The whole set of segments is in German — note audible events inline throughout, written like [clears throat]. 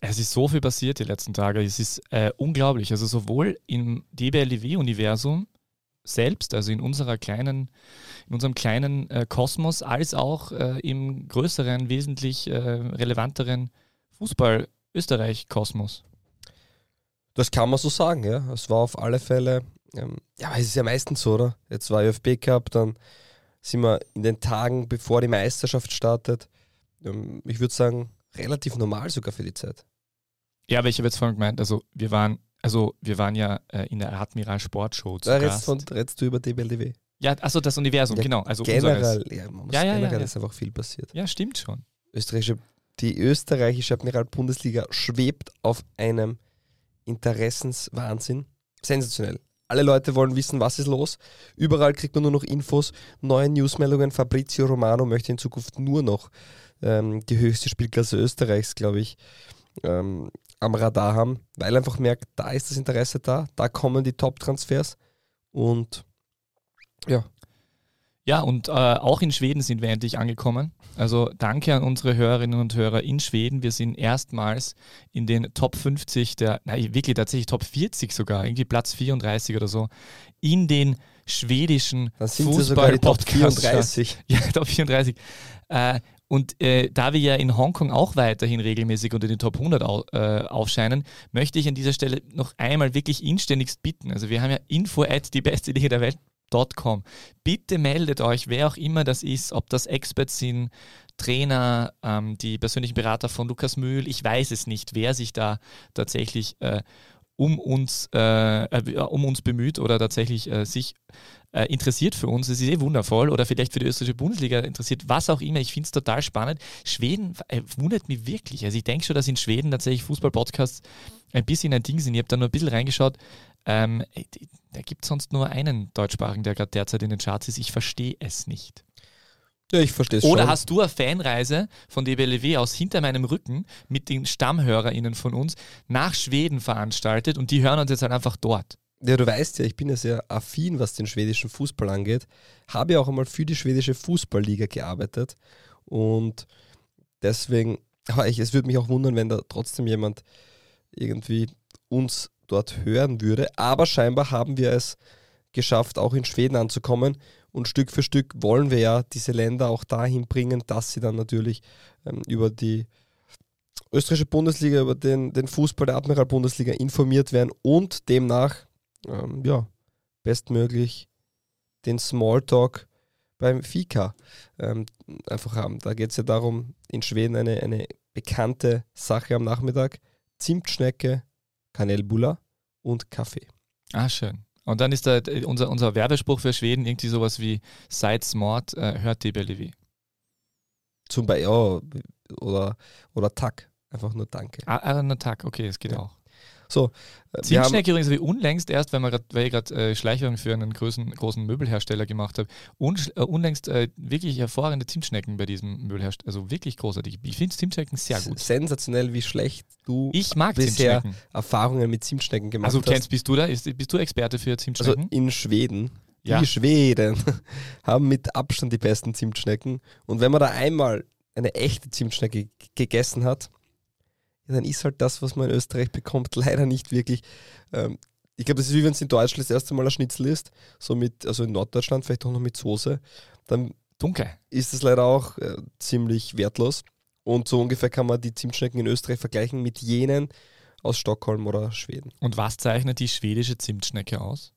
Es ist so viel passiert die letzten Tage. Es ist äh, unglaublich. Also sowohl im DBLW-Universum selbst, also in unserer kleinen, in unserem kleinen äh, Kosmos, als auch äh, im größeren, wesentlich äh, relevanteren Fußball-Österreich-Kosmos. Das kann man so sagen, ja. Es war auf alle Fälle, ähm, ja, es ist ja meistens so, oder? Jetzt war ÖFB Cup, dann sind wir in den Tagen, bevor die Meisterschaft startet, ähm, ich würde sagen, relativ normal sogar für die Zeit. Ja, aber ich habe jetzt vorhin gemeint, also wir waren, also wir waren ja äh, in der Admiral Sportshow zu Da Gast. von, redest du über DBLDW. Ja, achso, das Universum, Ja, genau. Also Generell, ja, man muss Ja, ja, generell ist einfach viel passiert. Ja, stimmt schon. Österreichische, die österreichische Admiral-Bundesliga schwebt auf einem Interessenswahnsinn. Sensationell. Alle Leute wollen wissen, was ist los. Überall kriegt man nur noch Infos, neue Newsmeldungen. Fabrizio Romano möchte in Zukunft nur noch ähm, die höchste Spielklasse Österreichs, glaube ich, ähm, am Radar haben, weil einfach merkt, da ist das Interesse da, da kommen die Top-Transfers und ja, Ja, und äh, auch in Schweden sind wir endlich angekommen. Also danke an unsere Hörerinnen und Hörer in Schweden. Wir sind erstmals in den Top 50 der, nein, wirklich tatsächlich Top 40 sogar, irgendwie Platz 34 oder so, in den schwedischen die Top Fußball-Podcasts. 34. [laughs] Ja, Top 34. Äh, und äh, da wir ja in Hongkong auch weiterhin regelmäßig unter den Top 100 au äh, aufscheinen, möchte ich an dieser Stelle noch einmal wirklich inständigst bitten. Also wir haben ja info at die beste Liga der Welt.com. Bitte meldet euch, wer auch immer das ist, ob das Experts sind, Trainer, ähm, die persönlichen Berater von Lukas Mühl, ich weiß es nicht, wer sich da tatsächlich äh, um uns, äh, äh, um uns bemüht oder tatsächlich äh, sich äh, interessiert für uns. Es ist eh wundervoll oder vielleicht für die österreichische Bundesliga interessiert, was auch immer. Ich finde es total spannend. Schweden äh, wundert mich wirklich. Also ich denke schon, dass in Schweden tatsächlich Fußball-Podcasts ein bisschen ein Ding sind. Ich habe da nur ein bisschen reingeschaut. Ähm, äh, da gibt es sonst nur einen deutschsprachigen, der gerade derzeit in den Charts ist. Ich verstehe es nicht. Ja, ich verstehe es Oder schon. hast du eine Fanreise von DBLW aus hinter meinem Rücken mit den StammhörerInnen von uns nach Schweden veranstaltet und die hören uns jetzt halt einfach dort? Ja, du weißt ja, ich bin ja sehr affin, was den schwedischen Fußball angeht. Habe ja auch einmal für die schwedische Fußballliga gearbeitet. Und deswegen, aber ich, es würde mich auch wundern, wenn da trotzdem jemand irgendwie uns dort hören würde. Aber scheinbar haben wir es geschafft, auch in Schweden anzukommen. Und Stück für Stück wollen wir ja diese Länder auch dahin bringen, dass sie dann natürlich ähm, über die österreichische Bundesliga, über den, den Fußball der Admiral-Bundesliga informiert werden und demnach ähm, ja, bestmöglich den Smalltalk beim Fika ähm, einfach haben. Da geht es ja darum, in Schweden eine, eine bekannte Sache am Nachmittag: Zimtschnecke, Kanelbulla und Kaffee. Ah, schön. Und dann ist da äh, unser, unser Werbespruch für Schweden irgendwie sowas wie Seid smart, äh, hört DBLW. Zum Beispiel, ja, oder, oder Tack. Einfach nur Danke. Ah, ah, na Tag, okay, es geht Ja. auch. So, äh, Zimtschnecke übrigens wie unlängst erst, weil, man grad, weil ich gerade äh, Schleichwerbung für einen großen, großen Möbelhersteller gemacht habe, un, äh, unlängst äh, wirklich hervorragende Zimtschnecken bei diesem Möbelhersteller. Also wirklich großartig. Ich finde Zimtschnecken sehr gut. sensationell, wie schlecht du Ich mag bisher. Erfahrungen mit Zimtschnecken gemacht Also hast. kennst, bist du da? Ist, bist du Experte für Also Zimtschnecken? in Schweden, Ja. die Schweden [laughs] haben mit Abstand die besten Zimtschnecken. Und wenn man da einmal eine echte Zimtschnecke gegessen hat, ja, dann ist halt das, was man in Österreich bekommt, [laughs] leider nicht wirklich. Ähm, ich glaube, das ist wie wenn es in Deutschland das erste Mal ein Schnitzel ist, so mit, also in Norddeutschland vielleicht auch noch mit Soße, dann Dunkel. ist es leider auch äh, ziemlich wertlos. Und so ungefähr kann man die Zimtschnecken in Österreich vergleichen mit jenen aus Stockholm oder Schweden. Und was zeichnet die schwedische Zimtschnecke aus?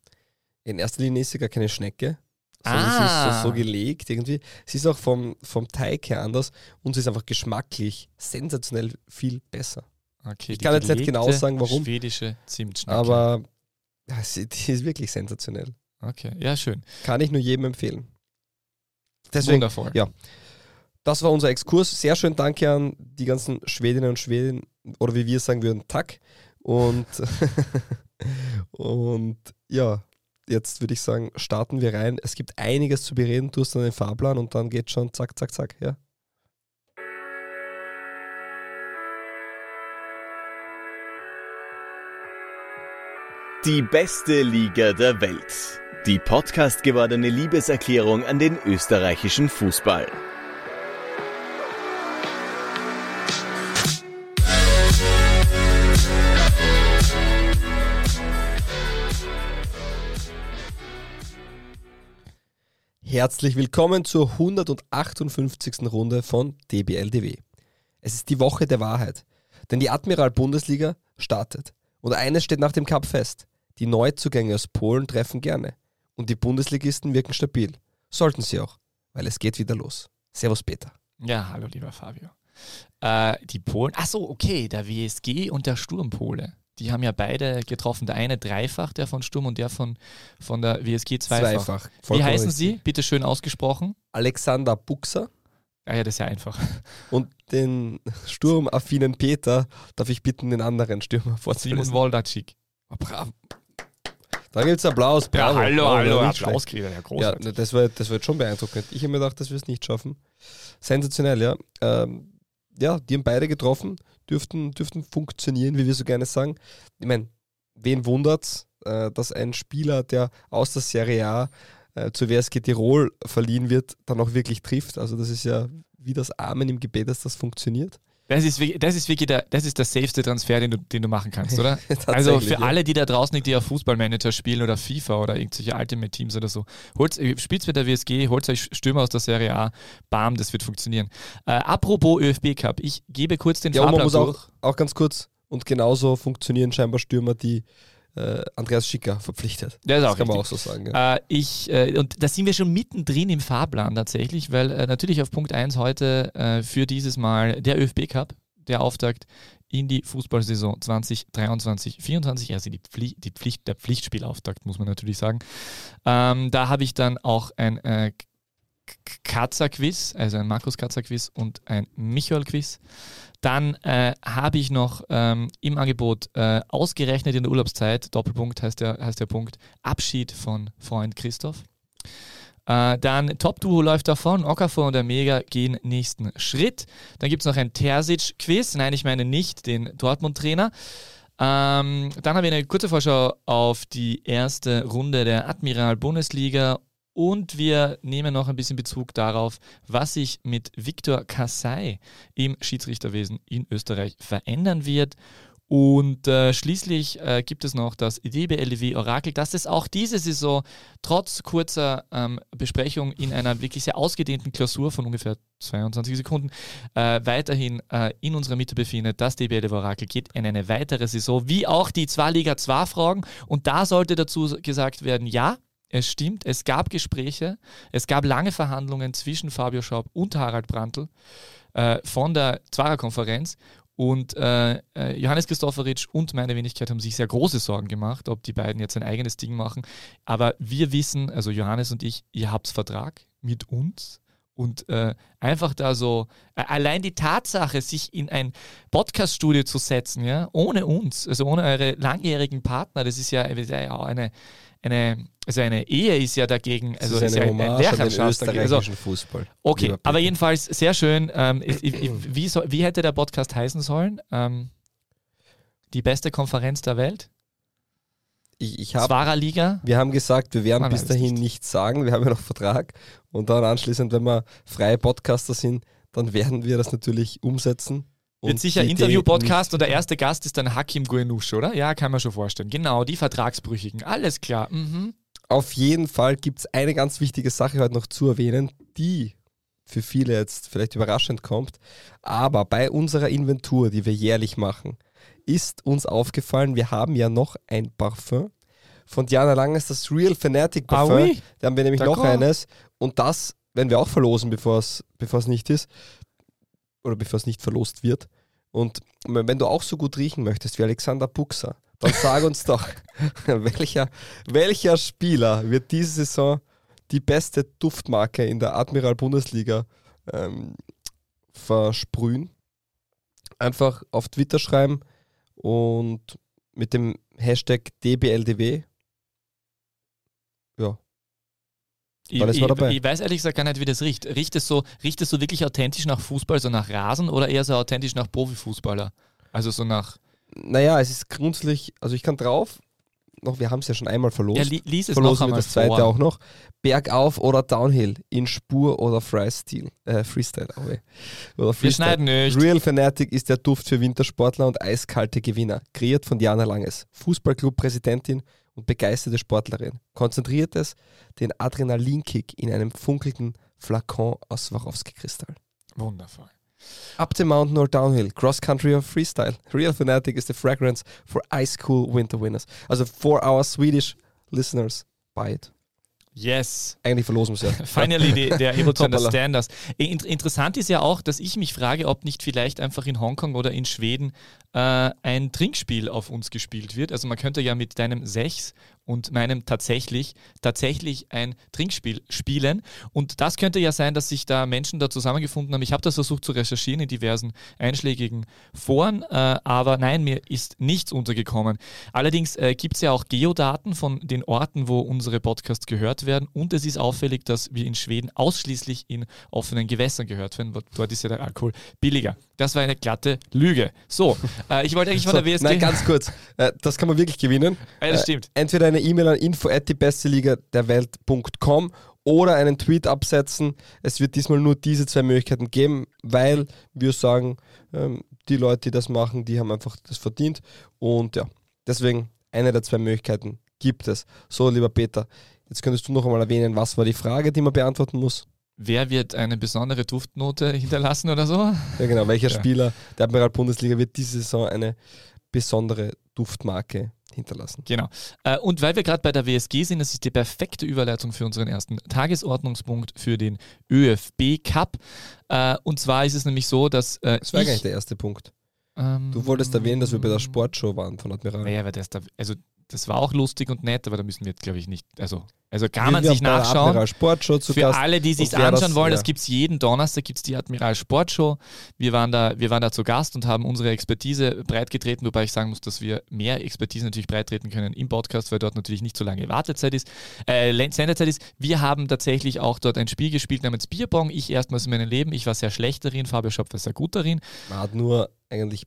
In erster Linie ist sie gar keine Schnecke, sondern Ah. sie ist so, so gelegt irgendwie. Sie ist auch vom, vom Teig her anders und sie ist einfach geschmacklich sensationell viel besser. Okay, Ich kann jetzt nicht genau sagen, warum. Schwedische Zimtschnecke. Aber ja, sie, die ist wirklich sensationell. Okay, ja, schön. Kann ich nur jedem empfehlen. Deswegen, Wundervoll. ja. das war unser Exkurs. Sehr schön danke an die ganzen Schwedinnen und Schweden, oder wie wir sagen würden, Tack. Und, [laughs] und ja, jetzt würde ich sagen, starten wir rein. Es gibt einiges zu bereden. Du hast dann den Fahrplan und dann geht schon zack, zack, zack. Ja. Die beste Liga der Welt. Die Podcast gewordene Liebeserklärung an den österreichischen Herzlich willkommen zur 158. Runde von DBLDW. Es ist die Woche der Wahrheit, denn die Admiral Bundesliga startet. Und eines steht nach dem Cup fest. Die Neuzugänge aus Polen treffen gerne. Und die Bundesligisten wirken stabil. Sollten sie auch, weil es geht wieder los. Servus Peter. Ja, hallo lieber Fabio. Äh, die Polen, ach so, okay, der WSG und der Sturmpole. Die haben ja beide getroffen. Der eine dreifach, der von Sturm und der von, von der WSG zweifach. zweifach. Wie heißen richtig. sie? Bitte schön ausgesprochen. Alexander Buxer. Ah ja, das ist ja einfach. [laughs] Und den sturmaffinen Peter darf ich bitten, den anderen Stürmer vorzulesen. Simon Woldacik. Oh, bravo. Da gibt es Applaus. Bravo. Ja, hallo, hallo, Applaus kriegt ja großartig. Ja, das war, das schon beeindruckend. Ich habe mir gedacht, dass wir es nicht schaffen. Sensationell, ja. Ähm, ja, die haben beide getroffen, dürften, dürften funktionieren, wie wir so gerne sagen. Ich meine, wen wundert äh, dass ein Spieler, der aus der Serie A äh, zur WSG Tirol verliehen wird, dann auch wirklich trifft? Also das ist ja wie das Amen im Gebet, dass das funktioniert. Das ist, das ist wirklich der, das ist der safeste Transfer, den du, den du machen kannst, oder? [laughs] also für ja. alle, die da draußen, die auf Fußballmanager spielen oder FIFA oder irgendwelche Ultimate Teams oder so, spielt mit der WSG, holt euch Stürmer aus der Serie A, bam, das wird funktionieren. Äh, apropos ÖFB Cup, ich gebe kurz den ja, Fahrplan man muss auch, auch ganz kurz, und genauso funktionieren scheinbar Stürmer, die äh, Andreas Schicker verpflichtet. Das, das kann man auch so sagen. Ja. Äh, ich, äh, und da sind wir schon mittendrin im Fahrplan tatsächlich, weil äh, natürlich auf Punkt 1 heute äh, für dieses Mal der ÖFB Cup, der Auftakt in die Fußballsaison 2023-24, also die, Pflicht, die Pflicht, der Pflichtspielauftakt, muss man natürlich sagen. Ähm, da habe ich dann auch ein äh, Katzer-Quiz, also ein Markus Katzer-Quiz und ein Michael-Quiz. Dann äh, habe ich noch ähm, im Angebot äh, ausgerechnet in der Urlaubszeit, Doppelpunkt heißt der, heißt der Punkt, Abschied von Freund Christoph. Äh, dann Top-Duo läuft davon, Okafor und der Mega gehen nächsten Schritt. Dann gibt es noch ein Terzic-Quiz, nein, ich meine nicht den Dortmund-Trainer. Ähm, dann habe ich eine kurze Vorschau auf die erste Runde der Admiral Bundesliga und wir nehmen noch ein bisschen Bezug darauf, was sich mit Viktor Kassai im Schiedsrichterwesen in Österreich verändern wird. Und äh, schließlich äh, gibt es noch das DBLW Orakel, das es auch diese Saison trotz kurzer ähm, Besprechung in einer wirklich sehr ausgedehnten Klausur von ungefähr 22 Sekunden äh, weiterhin äh, in unserer Mitte befindet. Das DBLW Orakel geht in eine weitere Saison, wie auch die zwei Liga 2 Fragen. Und da sollte dazu gesagt werden, ja, es stimmt, es gab Gespräche, es gab lange Verhandlungen zwischen Fabio Schaub und Harald Brandl äh, von der Zwarer-Konferenz und äh, äh, Johannes Christopheritsch und meine Wenigkeit haben sich sehr große Sorgen gemacht, ob die beiden jetzt ein eigenes Ding machen. Aber wir wissen, also Johannes und ich, ihr habt Vertrag mit uns. Und äh, einfach da so, äh, allein die Tatsache, sich in ein Podcast-Studio zu setzen, ja, ohne uns, also ohne eure langjährigen Partner, das ist ja, ja eine, eine, also eine Ehe ist ja dagegen, also ist, ist eine ja ein Lehrerschaft also, Fußball. Okay, aber jedenfalls sehr schön. Ähm, [clears throat] wie, so, wie hätte der Podcast heißen sollen? Ähm, die beste Konferenz der Welt? Ich, ich hab, Liga? Wir haben gesagt, wir werden bis dahin nicht. nichts sagen, wir haben ja noch Vertrag. Und dann anschließend, wenn wir freie Podcaster sind, dann werden wir das natürlich umsetzen. Wird sicher Interview-Podcast und der erste Gast ist dann Hakim Guenusch, oder? Ja, kann man schon vorstellen. Genau, die Vertragsbrüchigen. Alles klar. Mhm. Auf jeden Fall gibt es eine ganz wichtige Sache heute noch zu erwähnen, die für viele jetzt vielleicht überraschend kommt. Aber bei unserer Inventur, die wir jährlich machen, ist uns aufgefallen, wir haben ja noch ein Parfum von Diana Langes, das Real Fanatic ah Parfum. Ah, oui? Da haben wir nämlich noch eines. Und das werden wir auch verlosen, bevor es nicht ist oder bevor es nicht verlost wird. Und wenn du auch so gut riechen möchtest wie Alexander Buxer, dann sag uns doch, [laughs] welcher, welcher Spieler wird diese Saison die beste Duftmarke in der Admiral Bundesliga ähm, versprühen? Einfach auf Twitter schreiben und mit dem Hashtag DBLDW. Ja, ich, ich, ich, weiß ehrlich gesagt gar nicht, wie das riecht. Riecht es so, riecht es so wirklich authentisch nach Fußball, so nach Rasen oder eher so authentisch nach Profifußballer? Also so nach. Naja, es ist grundsätzlich, also ich kann drauf, noch, wir haben es ja schon einmal verlost. Ja, li lies es Verlosen noch wir das zweite vor. auch noch. Bergauf oder Downhill, in Spur oder Freestyle. Äh, Freestyle, oh. Oder Wir Freestyle. schneiden nicht. Real Fanatic ist der Duft für Wintersportler und eiskalte Gewinner. Kreiert von Diana Langes, Fußballclub-Präsidentin und begeisterte Sportlerin. Konzentriert es den Adrenalinkick in einem funkelnden Flakon aus Swarovski-Kristall. Wundervoll. Up the mountain or downhill, cross country or freestyle. Real Fanatic is the fragrance for ice cool winter winners. Also for our Swedish listeners, buy it. Yes. Eigentlich verlosen wir es [laughs] ja. Finally, die, der understand us. In, interessant ist ja auch, dass ich mich frage, ob nicht vielleicht einfach in Hongkong oder in Schweden äh, ein Trinkspiel auf uns gespielt wird. Also man könnte ja mit deinem Sechs und meinem tatsächlich tatsächlich ein Trinkspiel spielen. Und das könnte ja sein, dass sich da Menschen da zusammengefunden haben. Ich habe das versucht zu recherchieren in diversen einschlägigen Foren, äh, aber nein, mir ist nichts untergekommen. Allerdings äh, gibt es ja auch Geodaten von den Orten, wo unsere Podcasts gehört werden. Und es ist auffällig, dass wir in Schweden ausschließlich in offenen Gewässern gehört werden. Dort ist ja der Alkohol billiger. Das war eine glatte Lüge. So, äh, ich wollte eigentlich von So, der WSG. nein, ganz kurz. Äh, das kann man wirklich gewinnen. Ja, das Äh, stimmt. Entweder eine E-Mail an info at die beste Liga der Welt.com oder einen Tweet absetzen. Es wird diesmal nur diese zwei Möglichkeiten geben, weil wir sagen, ähm, die Leute, die das machen, die haben einfach das verdient. Und ja, deswegen eine der zwei Möglichkeiten gibt es. So, lieber Peter, jetzt könntest du noch einmal erwähnen, was war die Frage, die man beantworten muss? Wer wird eine besondere Duftnote hinterlassen oder so? Ja, genau. Welcher Ja. Spieler der Admiral Bundesliga wird diese Saison eine besondere Duftmarke hinterlassen? Genau. Äh, und weil wir gerade bei der WSG sind, das ist die perfekte Überleitung für unseren ersten Tagesordnungspunkt für den ÖFB Cup. Äh, und zwar ist es nämlich so, dass äh, Das war ich, eigentlich der erste Punkt. ähm, Du wolltest erwähnen, dass wir bei der Sportshow waren von Admiral. Naja, aber das, da, also das war auch lustig und nett, aber da müssen wir jetzt, glaube ich, nicht. Also, also kann Wir man sich nachschauen. Für alle, die sich anschauen das- wollen, ja. das gibt es jeden Donnerstag, gibt es die Admiral Sportshow. Wir waren, da, wir waren da zu Gast und haben unsere Expertise breitgetreten, wobei ich sagen muss, dass wir mehr Expertise natürlich breittreten können im Podcast, weil dort natürlich nicht so lange Wartezeit ist, äh, Sendezeit ist. Wir haben tatsächlich auch dort ein Spiel gespielt namens Bierbong. Ich erstmals in meinem Leben, ich war sehr schlecht darin, Fabio Schopp war sehr gut darin. Man hat nur eigentlich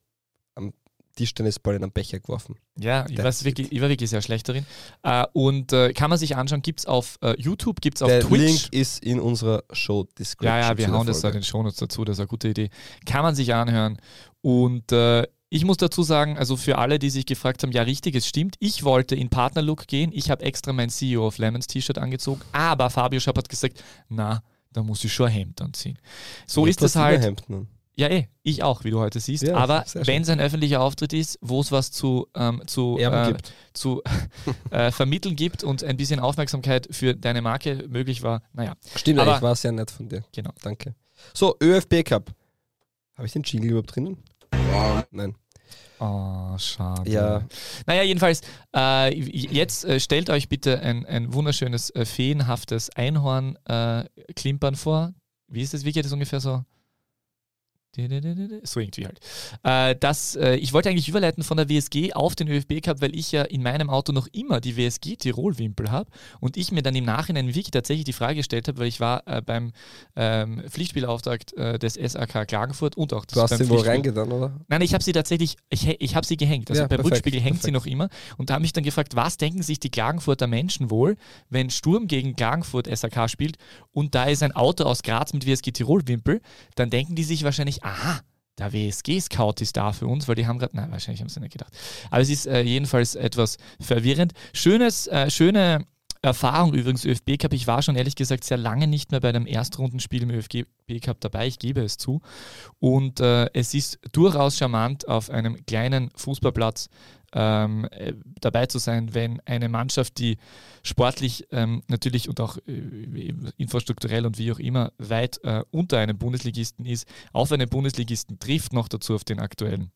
Tischtennisball in einen Becher geworfen. Ja, ich, war's wirklich, ich war wirklich sehr schlecht darin. Äh, und äh, kann man sich anschauen, gibt es auf äh, YouTube, gibt es auf Der Twitch. Link ist in unserer Show Description. Ja, ja, wir der hauen das da in den Shownotes dazu, das ist eine gute Idee. Kann man sich anhören. Und äh, ich muss dazu sagen, also für alle, die sich gefragt haben, ja richtig, es stimmt, ich wollte in Partnerlook gehen, ich habe extra mein CEO of Lemons T-Shirt angezogen, aber Fabio Schapp hat gesagt, na, da muss ich schon ein Hemd anziehen. So Nicht ist das halt. Überhemd nun. Ja, eh, ich auch, wie du heute siehst. Ja, aber wenn es ein öffentlicher Auftritt ist, wo es was zu, ähm, zu, äh, zu [laughs] äh, vermitteln gibt und ein bisschen Aufmerksamkeit für deine Marke möglich war, naja, Stimmt, aber- eigentlich war sehr nett von dir. genau. Danke. So, ÖFB Cup. Habe ich den Jingle überhaupt drinnen? Nein. Oh, schade. Ja. Naja, jedenfalls, äh, jetzt äh, stellt euch bitte ein, ein wunderschönes, äh, feenhaftes Einhorn äh, vor. Wie ist das? Wie geht das ungefähr so? So irgendwie halt. Äh, das, äh, ich wollte eigentlich überleiten von der WSG auf den ÖFB Cup, weil ich ja in meinem Auto noch immer die WSG Tirol-Wimpel habe und ich mir dann im Nachhinein wirklich tatsächlich die Frage gestellt habe, weil ich war äh, beim ähm, Pflichtspielauftakt des SAK Klagenfurt und auch das Du hast den wohl reingetan, oder? Nein, ich habe sie tatsächlich, ich, ich habe sie gehängt. Also Ja, beim perfekt, Rückspiegel hängt sie perfekt. noch immer. Und da habe ich dann gefragt, was denken sich die Klagenfurter Menschen wohl, wenn Sturm gegen Klagenfurt SAK spielt und da ist ein Auto aus Graz mit WSG Tirol-Wimpel, dann denken die sich wahrscheinlich, aha, der WSG-Scout ist da für uns, weil die haben gerade, nein, wahrscheinlich haben sie nicht gedacht. Aber es ist äh, jedenfalls etwas verwirrend. Schönes, äh, schöne Erfahrung übrigens, ÖFB Cup. Ich war schon ehrlich gesagt sehr lange nicht mehr bei einem Erstrundenspiel im ÖFB Cup dabei, ich gebe es zu. Und äh, es ist durchaus charmant, auf einem kleinen Fußballplatz ähm, äh, dabei zu sein, wenn eine Mannschaft, die sportlich ähm, natürlich und auch äh, infrastrukturell und wie auch immer weit äh, unter einem Bundesligisten ist, auf einen Bundesligisten trifft, noch dazu auf den aktuellen.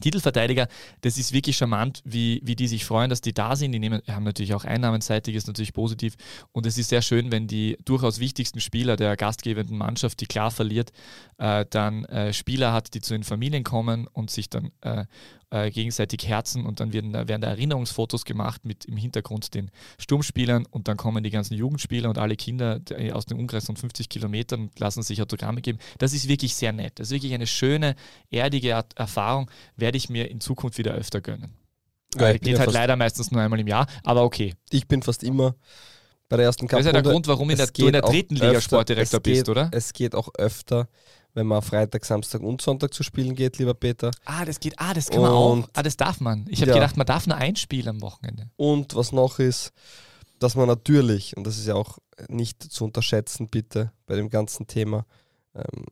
Titelverteidiger, das ist wirklich charmant, wie, wie die sich freuen, dass die da sind. Die nehmen, haben natürlich auch einnahmenseitig, ist natürlich positiv. Und es ist sehr schön, wenn die durchaus wichtigsten Spieler der gastgebenden Mannschaft, die klar verliert, äh, dann äh, Spieler hat, die zu den Familien kommen und sich dann äh, äh, gegenseitig herzen und dann werden, da- werden da Erinnerungsfotos gemacht mit im Hintergrund den Sturmspielern und dann kommen die ganzen Jugendspieler und alle Kinder die- aus dem Umkreis von 50 Kilometern und lassen sich Autogramme geben. Das ist wirklich sehr nett. Das ist wirklich eine schöne, erdige Art- Erfahrung, werde ich mir in Zukunft wieder öfter gönnen. Ja, geht ja halt leider meistens nur einmal im Jahr, aber okay. Ich bin fast immer bei der ersten Das ist ja der. Grund, warum in der, du in der dritten Liga öfter- Sportdirektor es geht, bist, oder? Es geht auch öfter, wenn man Freitag, Samstag und Sonntag zu spielen geht, lieber Peter. Ah, das geht, ah, das kann man auch. Und- Ah, das darf man. Ich habe Ja. gedacht, man darf nur ein Spiel am Wochenende. Und was noch ist, dass man natürlich, und das ist ja auch nicht zu unterschätzen, bitte, bei dem ganzen Thema, ähm,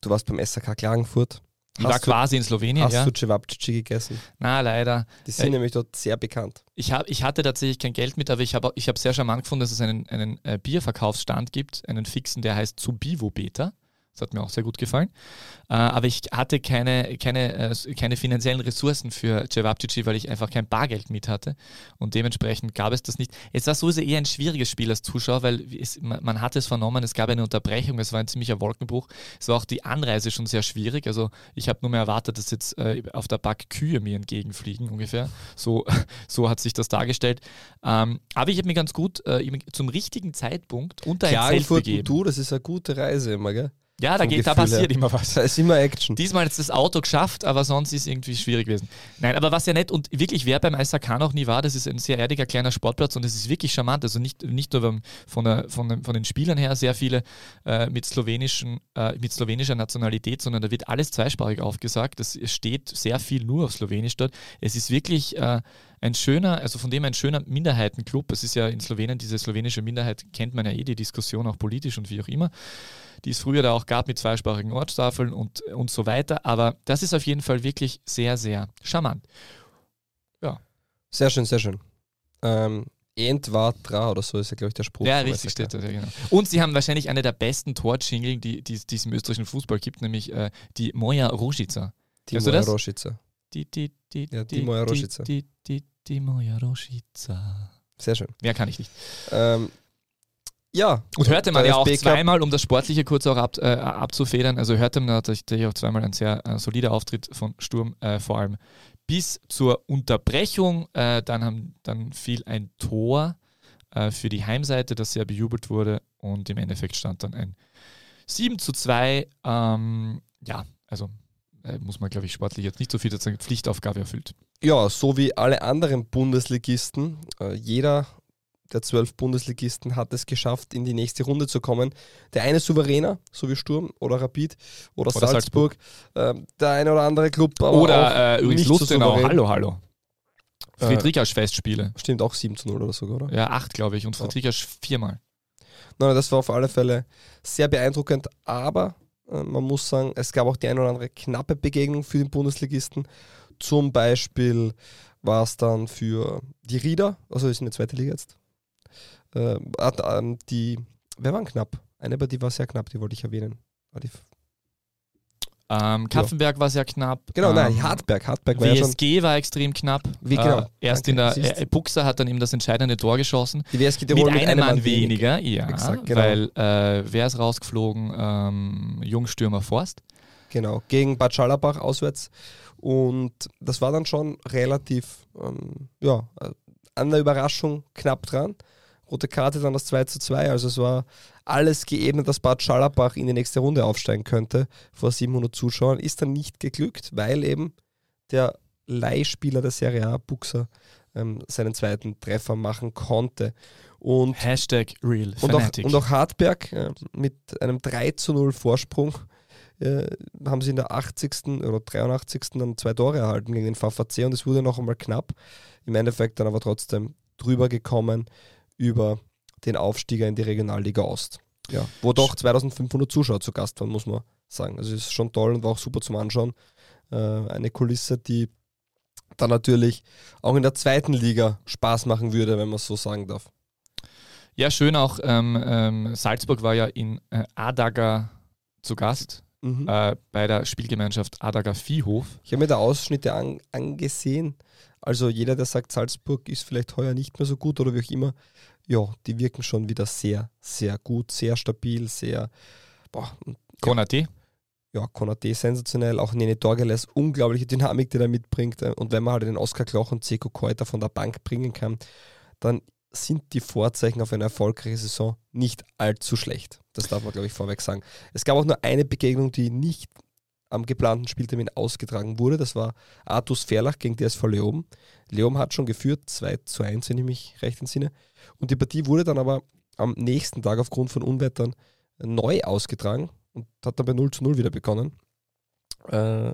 du warst beim SAK Klagenfurt. Ich Hast war du- quasi in Slowenien, Hast ja. du Cevapcici gegessen? Na, leider. Die sind Äh, nämlich dort sehr bekannt. Ich, hab, ich hatte tatsächlich kein Geld mit, aber ich habe ich hab sehr charmant gefunden, dass es einen, einen äh, Bierverkaufsstand gibt, einen fixen, der heißt Zubivo Beta. Das hat mir auch sehr gut gefallen. Äh, aber ich hatte keine, keine, äh, keine finanziellen Ressourcen für Cevapcici, weil ich einfach kein Bargeld mit hatte. Und dementsprechend gab es das nicht. Es war sowieso eher ein schwieriges Spiel als Zuschauer, weil es, man, man hat es vernommen, es gab eine Unterbrechung, es war ein ziemlicher Wolkenbruch. Es war auch die Anreise schon sehr schwierig. Also ich habe nur mehr erwartet, dass jetzt äh, auf der Back Kühe mir entgegenfliegen ungefähr. So, [laughs] so hat sich das dargestellt. Ähm, aber ich habe mir ganz gut zum richtigen Zeitpunkt unter ein Zelt begeben. du, das ist eine gute Reise immer, gell? Ja, da, geht, da passiert her. immer was. Da ist immer Action. Diesmal ist das Auto geschafft, aber sonst ist irgendwie schwierig gewesen. Nein, aber was ja nett und wirklich wer beim ISAK noch nie war, das ist ein sehr erdiger kleiner Sportplatz und es ist wirklich charmant. Also nicht, nicht nur von, der, von, den, von den Spielern her sehr viele äh, mit, slowenischen, äh, mit slowenischer Nationalität, sondern da wird alles zweisprachig aufgesagt. Es steht sehr viel nur auf Slowenisch dort. Es ist wirklich äh, ein schöner, also von dem ein schöner Minderheitenclub. Es ist ja in Slowenien, diese slowenische Minderheit kennt man ja eh, die Diskussion auch politisch und wie auch immer die es früher da auch gab mit zweisprachigen Ortstafeln und, und so weiter. Aber das ist auf jeden Fall wirklich sehr, sehr charmant. Sehr schön, sehr schön. Ähm, war dra oder so ist ja, glaube ich, der Spruch. ja, richtig steht das, ja genau. Und sie haben wahrscheinlich eine der besten Torjingle, die, die, die es im österreichischen Fußball gibt, nämlich äh, die Moja du Timo das? Roschica. Die, die, die, Ja, die, Rošica. Sehr schön. Mehr kann ich nicht. Ähm, ja. Und hörte man ja auch zweimal, um das Sportliche kurz auch ab, äh, abzufedern, also hörte man natürlich auch zweimal ein sehr äh, solider Auftritt von Sturm, äh, vor allem bis zur Unterbrechung. Äh, dann, haben, dann fiel ein Tor äh, für die Heimseite, das sehr bejubelt wurde und im Endeffekt stand dann ein 7 zu 2. Ähm, ja, also muss man, glaube ich, sportlich jetzt nicht so viel dazu sagen, Pflichtaufgabe erfüllt. Ja, so wie alle anderen Bundesligisten, äh, jeder der zwölf Bundesligisten hat es geschafft, in die nächste Runde zu kommen. Der eine souveräner, so wie Sturm oder Rapid oder, Oder Salzburg. Ähm, der eine oder andere Club Oder äh, übrigens so Lustenau, souverän. hallo, hallo. Äh, Friedrichs Festspiele. Stimmt auch 7 zu 0 oder sogar, oder? Ja, acht, glaube ich. Und Friedrichs viermal. Nein, das war auf alle Fälle sehr beeindruckend, aber äh, man muss sagen, es gab auch die eine oder andere knappe Begegnung für den Bundesligisten. Zum Beispiel war es dann für die Rieder, also ist in der zweiten Liga jetzt, äh, ähm, die, wer waren knapp? Eine, aber die war sehr knapp, die wollte ich erwähnen. Die, Ähm, Kaffenberg war sehr knapp. genau, ähm, nein, Hartberg. Hartberg war ja schon. WSG war extrem knapp. Wie genau? Äh, erst Danke, in der äh, Buxer hat dann eben das entscheidende Tor geschossen. Die WSG Mit Tirol einem, Mann, wenig. weniger, ja. Exakt, genau. Weil äh, wer ist rausgeflogen? Ähm, Jungstürmer Forst. Genau, gegen Bad Schallerbach auswärts. Und das war dann schon relativ, ähm, ja, äh, an der Überraschung knapp dran. Rote Karte dann das 2 zu 2. Also es war alles geebnet, dass Bad Schallerbach in die nächste Runde aufsteigen könnte vor 700 Zuschauern. Ist dann nicht geglückt, weil eben der Leihspieler der Serie A, Buxer, ähm, seinen zweiten Treffer machen konnte. Und Hashtag Real und auch, und auch Hartberg äh, mit einem 3 zu 0 Vorsprung äh, haben sie in der 80. oder 83. dann zwei Tore erhalten gegen den VVC und es wurde noch einmal knapp. Im Endeffekt dann aber trotzdem drüber gekommen über den Aufstieger in die Regionalliga Ost. Ja, wo doch 2500 Zuschauer zu Gast waren, muss man sagen. Also es ist schon toll und war auch super zum Anschauen. Äh, eine Kulisse, die dann natürlich auch in der zweiten Liga Spaß machen würde, wenn man es so sagen darf. ja, schön auch, ähm, ähm, Salzburg war ja in äh, Adaga zu Gast. Mhm. Äh, bei der Spielgemeinschaft Adaga Viehhof. Ich habe mir da Ausschnitte an, angesehen. Also jeder, der sagt, Salzburg ist vielleicht heuer nicht mehr so gut oder wie auch immer, ja, die wirken schon wieder sehr, sehr gut, sehr stabil, sehr, boah, und Konate. ja, Konate sensationell, auch Nene Dorgeles, unglaubliche Dynamik, die er mitbringt. äh, Und wenn man halt den Oskar Kloch und Zeko Keuter von der Bank bringen kann, dann sind die Vorzeichen auf eine erfolgreiche Saison nicht allzu schlecht. Das darf man, glaube ich, vorweg sagen. Es gab auch nur eine Begegnung, die nicht am geplanten Spieltermin ausgetragen wurde. Das war Artus Verlach gegen DSV Leoben. Leoben hat schon geführt, 2 zu 1, wenn ich mich recht entsinne. Und die Partie wurde dann aber am nächsten Tag aufgrund von Unwettern neu ausgetragen und hat dann bei 0 zu 0 wieder begonnen. Äh,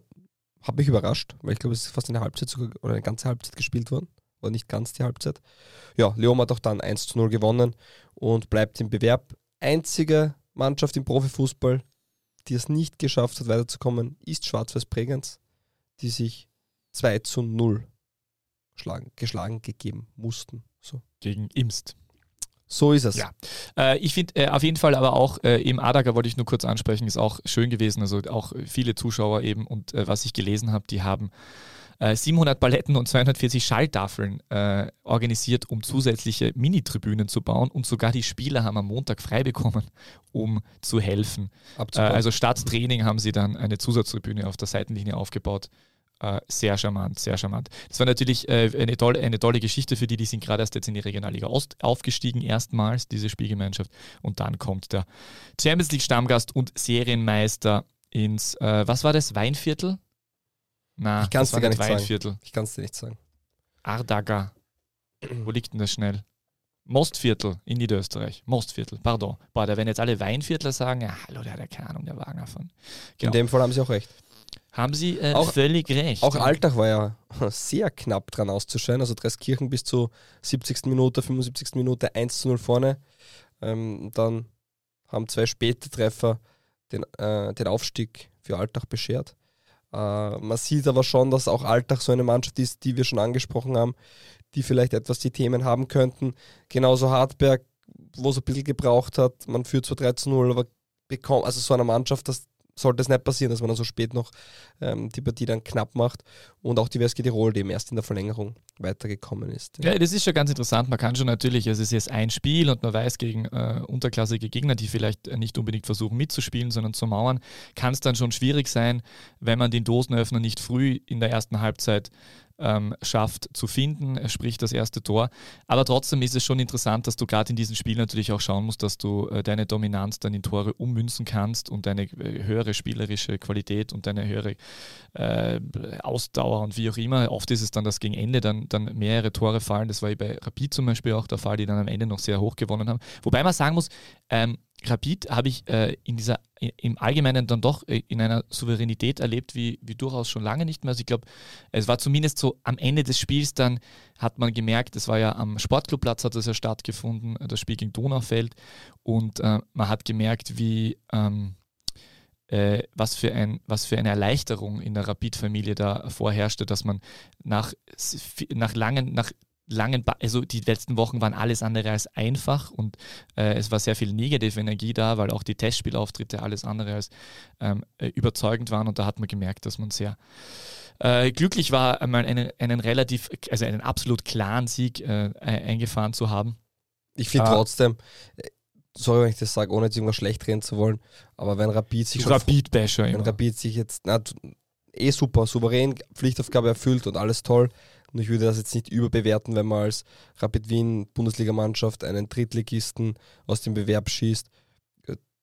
hat mich überrascht, weil ich glaube, es ist fast eine Halbzeit sogar, oder eine ganze Halbzeit gespielt worden. Oder nicht ganz die Halbzeit. Ja, Leoben hat auch dann 1 zu 0 gewonnen und bleibt im Bewerb. Einzige Mannschaft im Profifußball, die es nicht geschafft hat, weiterzukommen, ist Schwarz-Weiß Bregenz, die sich 2 zu 0 schlagen, geschlagen gegeben mussten. So. Gegen Imst. So ist es. Ja. Äh, ich finde äh, auf jeden Fall aber auch äh, im Adaga wollte ich nur kurz ansprechen, ist auch schön gewesen. Also auch viele Zuschauer eben und äh, was ich gelesen habe, die haben 700 äh, Paletten und 240 Schalltafeln äh, organisiert, um zusätzliche Mini-Tribünen zu bauen und sogar die Spieler haben am Montag frei bekommen, um zu helfen. also statt Training haben sie dann eine Zusatztribüne auf der Seitenlinie aufgebaut äh, sehr charmant, sehr charmant. Das war natürlich äh, eine, tolle, eine tolle Geschichte für die, die sind gerade erst jetzt in die Regionalliga Ost aufgestiegen, erstmals, diese Spielgemeinschaft. Und dann kommt der Champions League Stammgast und Serienmeister ins, äh, was war das, Weinviertel? Na, ich kann es dir gar nicht sagen. Ich kann es dir nicht sagen. Ardaga. Wo liegt denn das schnell? Mostviertel in Niederösterreich. Mostviertel, pardon. Boah, da werden jetzt alle Weinviertler sagen, ja, hallo, der hat ja keine Ahnung, der Wagner von. Genau. In dem Fall haben sie auch recht. Haben Sie äh, auch, völlig recht. Auch Alltag war ja [laughs] sehr knapp dran auszuscheiden. Also Dreiskirchen bis zur 70. Minute, 75. Minute 1 zu 0 vorne. Ähm, dann haben zwei späte Treffer den, äh, den Aufstieg für Alltag beschert. Äh, man sieht aber schon, dass auch Alltag so eine Mannschaft ist, die wir schon angesprochen haben, die vielleicht etwas die Themen haben könnten. Genauso Hartberg, wo es ein bisschen gebraucht hat. Man führt zwar 3 zu 0, aber bekommt, also so eine Mannschaft, das sollte es nicht passieren, dass man dann so spät noch ähm, die Partie dann knapp macht und auch die WSG Tirol, die erst in der Verlängerung weitergekommen ist. Ja. ja, das ist schon ganz interessant. Man kann schon natürlich, es ist jetzt ein Spiel und man weiß gegen äh, unterklassige Gegner, die vielleicht nicht unbedingt versuchen mitzuspielen, sondern zu mauern, kann es dann schon schwierig sein, wenn man den Dosenöffner nicht früh in der ersten Halbzeit ähm, schafft zu finden, sprich das erste Tor. Aber trotzdem ist es schon interessant, dass du gerade in diesem Spiel natürlich auch schauen musst, dass du äh, deine Dominanz dann in Tore ummünzen kannst und deine äh, höhere spielerische Qualität und deine höhere äh, Ausdauer und wie auch immer. Oft ist es dann, dass gegen Ende dann, dann mehrere Tore fallen. Das war bei Rapid zum Beispiel auch der Fall, die dann am Ende noch sehr hoch gewonnen haben. Wobei man sagen muss, ähm, Rapid habe ich äh, in dieser, im Allgemeinen dann doch äh, in einer Souveränität erlebt, wie, wie durchaus schon lange nicht mehr. Also ich glaube, es war zumindest so am Ende des Spiels dann hat man gemerkt, es war ja am Sportclubplatz hat das ja stattgefunden, das Spiel gegen Donaufeld und äh, man hat gemerkt, wie ähm, äh, was, für ein, was für eine Erleichterung in der Rapid-Familie da vorherrschte, dass man nach, nach langen, nach langen, ba also die letzten Wochen waren alles andere als einfach und äh, es war sehr viel negative Energie da, weil auch die Testspielauftritte alles andere als ähm, äh, überzeugend waren und da hat man gemerkt, dass man sehr äh, glücklich war, einmal einen, einen relativ, also einen absolut klaren Sieg äh, eingefahren zu haben. Ich finde ah. trotzdem, äh, sorry, wenn ich das sage, ohne jetzt irgendwas schlecht reden zu wollen, aber wenn Rapid sich Rapid Wenn immer. Rapid sich jetzt, na, eh super, souverän, Pflichtaufgabe erfüllt und alles toll, und ich würde das jetzt nicht überbewerten, wenn man als Rapid Wien Bundesligamannschaft einen Drittligisten aus dem Bewerb schießt,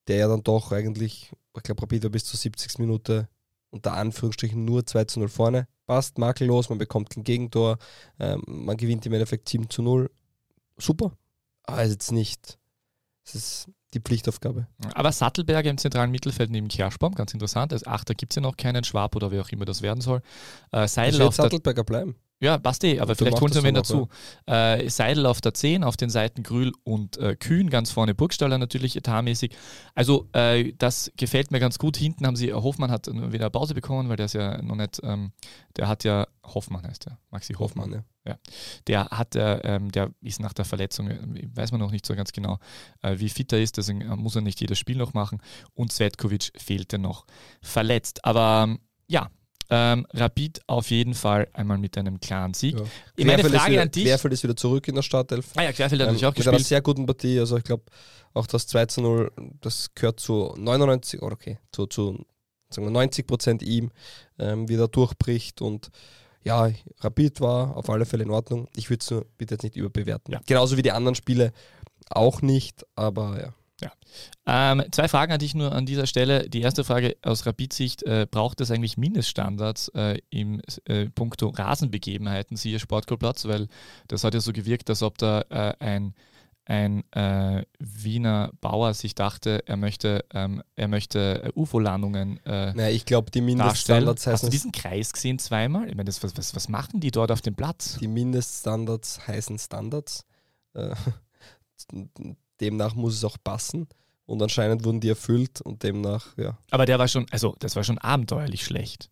der ja dann doch eigentlich, ich glaube, Rapid war bis zur 70. Minute unter Anführungsstrichen nur 2 zu 0 vorne. Passt makellos, man bekommt kein Gegentor, ähm, man gewinnt im Endeffekt 7 zu 0. Super. Aber es ist jetzt nicht, es ist die Pflichtaufgabe. Aber Sattelberger im zentralen Mittelfeld neben Kerschbaum, ganz interessant. Als Achter gibt es ja noch keinen Schwab oder wer auch immer das werden soll. Äh, Seidel auf Sattelberger bleiben. Ja, passt eh, aber vielleicht holen sie ihn dazu. Ja. Äh, Seidel auf der 10, auf den Seiten Grül und äh, Kühn, ganz vorne Burgstaller natürlich etatmäßig. Also äh, das gefällt mir ganz gut. Hinten haben sie, Hofmann hat wieder Pause bekommen, weil der ist ja noch nicht, ähm, der hat ja, Hoffmann heißt der, Maxi Hoffmann. Hoffmann ja. ja. Der hat, ähm, der ist nach der Verletzung, äh, weiß man noch nicht so ganz genau, äh, wie fit er ist, deswegen äh, muss er nicht jedes Spiel noch machen. Und Svetkovic fehlte noch verletzt. Aber ja, ähm, Rapid auf jeden Fall einmal mit einem klaren Sieg. Ja. Ich meine Frage wieder, an dich. Querfeld ist wieder zurück in der Startelf. Ah ja, Querfeld hat ähm, natürlich auch gespielt. Mit einer sehr guten Partie. Also ich glaube, auch das 2 zu 0, das gehört zu 99, oder okay, zu, zu sagen wir 90 Prozent ihm, ähm, wie er durchbricht und ja, Rapid war auf alle Fälle in Ordnung. Ich würde es bitte jetzt nicht überbewerten. Ja. Genauso wie die anderen Spiele auch nicht, aber ja. Ähm, zwei Fragen hatte ich nur an dieser Stelle. Die erste Frage aus Rapid-Sicht, äh, braucht es eigentlich Mindeststandards äh, im äh, puncto Rasenbegebenheiten, siehe Sportklubplatz? Weil das hat ja so gewirkt, als ob da äh, ein, ein äh, Wiener Bauer sich dachte, er möchte, ähm, er möchte äh, UFO-Landungen äh, Naja, ich glaube, die. Mindeststandards Hast du heißen, diesen Kreis gesehen zweimal? Ich meine, was, was, was machen die dort auf dem Platz? die Mindeststandards heißen Standards. Demnach muss es auch passen. Und anscheinend wurden die erfüllt und demnach, ja. Aber der war schon, also das war schon abenteuerlich schlecht.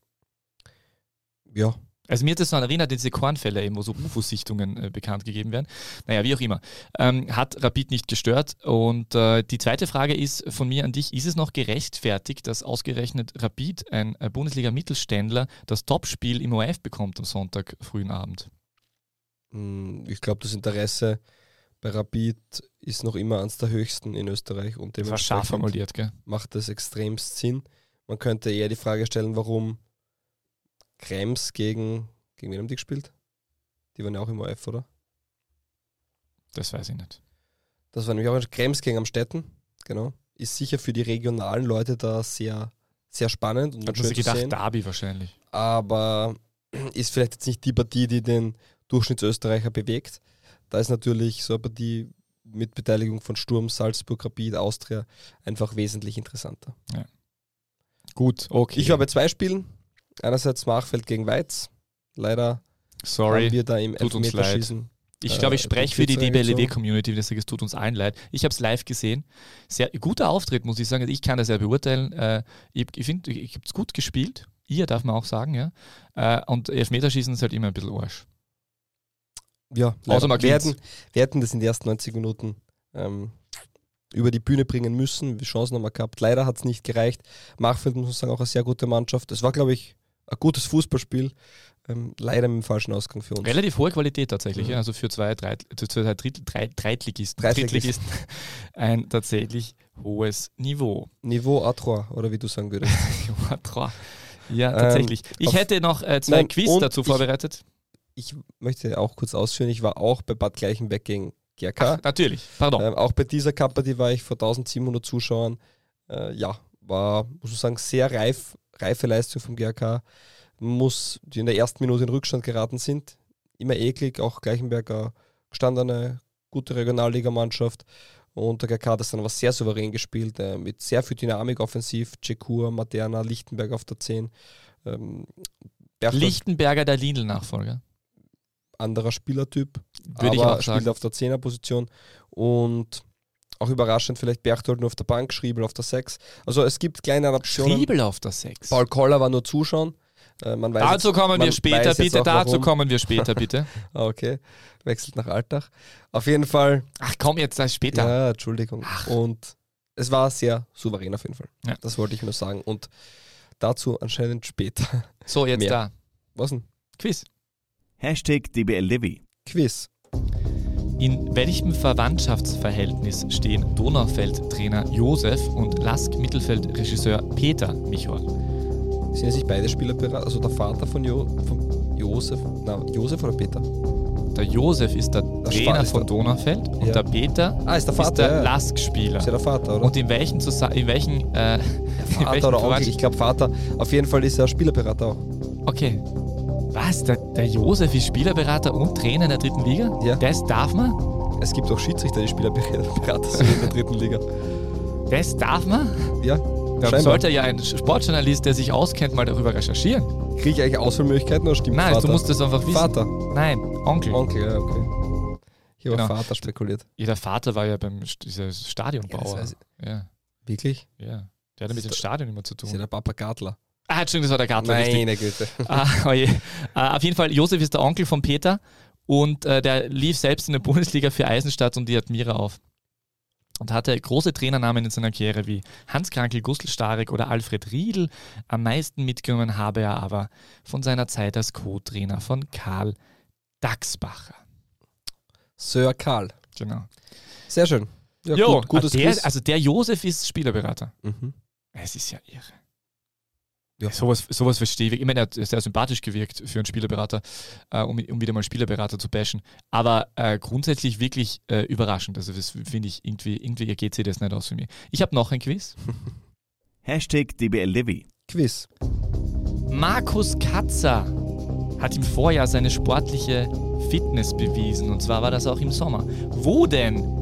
Ja, Also mir hat das so erinnert, diese Kornfälle eben, wo so UFO-Sichtungen äh, bekannt gegeben werden. Naja, wie auch immer. Ähm, hat Rapid nicht gestört. Und äh, die zweite Frage ist von mir an dich, ist es noch gerechtfertigt, dass ausgerechnet Rapid, ein äh, Bundesliga-Mittelständler, das Topspiel im ORF bekommt am Sonntag frühen Abend? mh, ich glaube, das Interesse bei Rapid ist noch immer eines der höchsten in Österreich und Das war scharf dementsprechend formuliert, gell? macht das extremst Sinn. Man könnte eher die Frage stellen, warum Krems gegen, gegen wen haben die gespielt? Die waren ja auch im OF, oder? Das weiß ich nicht. Das war nämlich auch Krems gegen Amstetten, genau. Ist sicher für die regionalen Leute da sehr, sehr spannend und Hat man sich gedacht, sehen. Derby wahrscheinlich. aber [clears throat] ist vielleicht jetzt nicht die Partie, die den Durchschnittsösterreicher bewegt. Da ist natürlich so eine Partie mit Beteiligung von Sturm, Salzburg, Rapid, Austria einfach wesentlich interessanter. Gut, okay. Ich war bei zwei Spielen. Einerseits Machfeld gegen Weiz. Leider Sorry. haben wir da im tut uns Elfmeterschießen. Ich äh, glaube, ich den spreche für die Kürzeren gezogen. DBLW-Community, das es tut uns allen leid. Ich habe es live gesehen. Sehr guter Auftritt, muss ich sagen. Also Ich kann das ja beurteilen. Äh, ich ich finde, ich habe es gut gespielt. Ihr darf man auch sagen, ja. Äh, und Elfmeterschießen ist halt immer ein bisschen Arsch. Ja, Außer leider. wir, hätten, wir hätten das in den ersten 90 Minuten ähm, über die Bühne bringen müssen. Wir Chancen haben wir gehabt. Leider hat es nicht gereicht. Machfeld muss man sagen, auch eine sehr gute Mannschaft. Es war, glaube ich, ein gutes Fußballspiel. Ähm, leider mit dem falschen Ausgang für uns. Relativ hohe Qualität tatsächlich, Mhm. ja. also für zwei, drei, zwei Drittel, drei, Dreitligisten, Dreitligisten. Drittligisten ein tatsächlich hohes Niveau. Niveau A3, oder wie du sagen würdest. [laughs] ja, Ähm, tatsächlich. Ich auf- hätte noch äh, zwei Nein, Quiz dazu ich- vorbereitet. Ich möchte auch kurz ausführen, ich war auch bei Bad Gleichenbeck gegen GRK. Ach, natürlich, pardon. Ähm, auch bei dieser Kappa, war ich vor 1700 Zuschauern. Äh, ja, war, muss man sagen, sehr reif, reife Leistung vom GRK. Muss, die in der ersten Minute in Rückstand geraten sind. Immer eklig, auch Gleichenberger gestandene, gute Regionalligamannschaft. Und der GRK hat das dann aber sehr souverän gespielt, äh, mit sehr viel Dynamik offensiv. Cekur, Materna, Lichtenberg auf der 10. Ähm, Lichtenberger der Lindl-Nachfolger. Anderer Spielertyp, Würde ich aber auch sagen. spielt auf der 10er-Position und auch überraschend vielleicht Berchtold nur auf der Bank, Schriebel auf der 6. Also es gibt kleine Adaptionen. Schriebel auf der 6. Paul Koller war nur zuschauen. Äh, man weiß Dazu jetzt, kommen wir man später, weiß jetzt bitte. auch, Dazu warum. kommen wir später, bitte. [laughs] Ah, okay, wechselt nach Alltag. Auf jeden Fall, Ach komm, jetzt das später. ja, Entschuldigung. Und es war sehr souverän auf jeden Fall. Ja. Das wollte ich nur sagen. Und dazu anscheinend später. So, jetzt Mehr. da. Was denn? Quiz. Hashtag DBLDW. Quiz. In welchem Verwandtschaftsverhältnis stehen Donaufeld-Trainer Josef und Lask-Mittelfeld-Regisseur Peter Michol? Sind ja sich beide Spieler beraten? Also der Vater von, jo von Josef, na, Josef oder Peter? Der Josef ist der Der Trainer ist von der- Donaufeld und Ja. der Peter Ah, ist der ist Vater. der ja. Lask-Spieler. Ist ja der Vater, oder? Und in welchen, Zusa in welchen, äh, [laughs] in welchen Vater oder Onkel, ich glaube Vater. Auf jeden Fall ist er Spielerberater auch. Okay. Was? Der, der Josef ist Spielerberater und Trainer in der dritten Liga? Ja. Das darf man? Es gibt auch Schiedsrichter, die Spielerberater sind in der dritten Liga. Das darf man? Ja, Dann scheinbar. sollte ja ein Sportjournalist, der sich auskennt, mal darüber recherchieren. Kriege ich eigentlich Auswahlmöglichkeiten oder stimmt Nein, Vater? du musst das einfach wissen. Vater. Nein, Onkel. Onkel, ja, okay. Hier Genau. war Vater spekuliert. Ja, der Vater war ja beim St- dieser Ja, das Stadionbauer. weiß Ja, Wirklich? ja. Der hatte mit dem Stadion immer zu Ist ja tun. der Papa Gartler. Ah, Entschuldigung, das war der Gartner. Meine Güte. [laughs] Ah, oje. Äh, auf jeden Fall, Josef ist der Onkel von Peter und äh, der lief selbst in der Bundesliga für Eisenstadt und die Admira auf. Und hatte große Trainernamen in seiner Karriere wie Hans Krankel, Gustl Starek oder Alfred Riedl. Am meisten mitgenommen habe er aber von seiner Zeit als Co-Trainer von Karl Daxbacher. Sir Karl. Genau. Sehr schön. Ja, Jo, gut, gutes der, Quiz. also der Josef ist Spielerberater. mhm. Es ist ja irre. Ja. Sowas, sowas verstehe ich. Ich meine, er hat sehr sympathisch gewirkt für einen Spielerberater, äh, um, um, wieder mal Spielerberater zu bashen. Aber äh, grundsätzlich wirklich äh, überraschend. Also das finde ich irgendwie, irgendwie geht sich das nicht aus für mich. Ich habe noch ein Quiz. [laughs] Hashtag DBLDevi. Quiz. Markus Katzer hat im Vorjahr seine sportliche Fitness bewiesen. Und zwar war das auch im Sommer. Wo denn?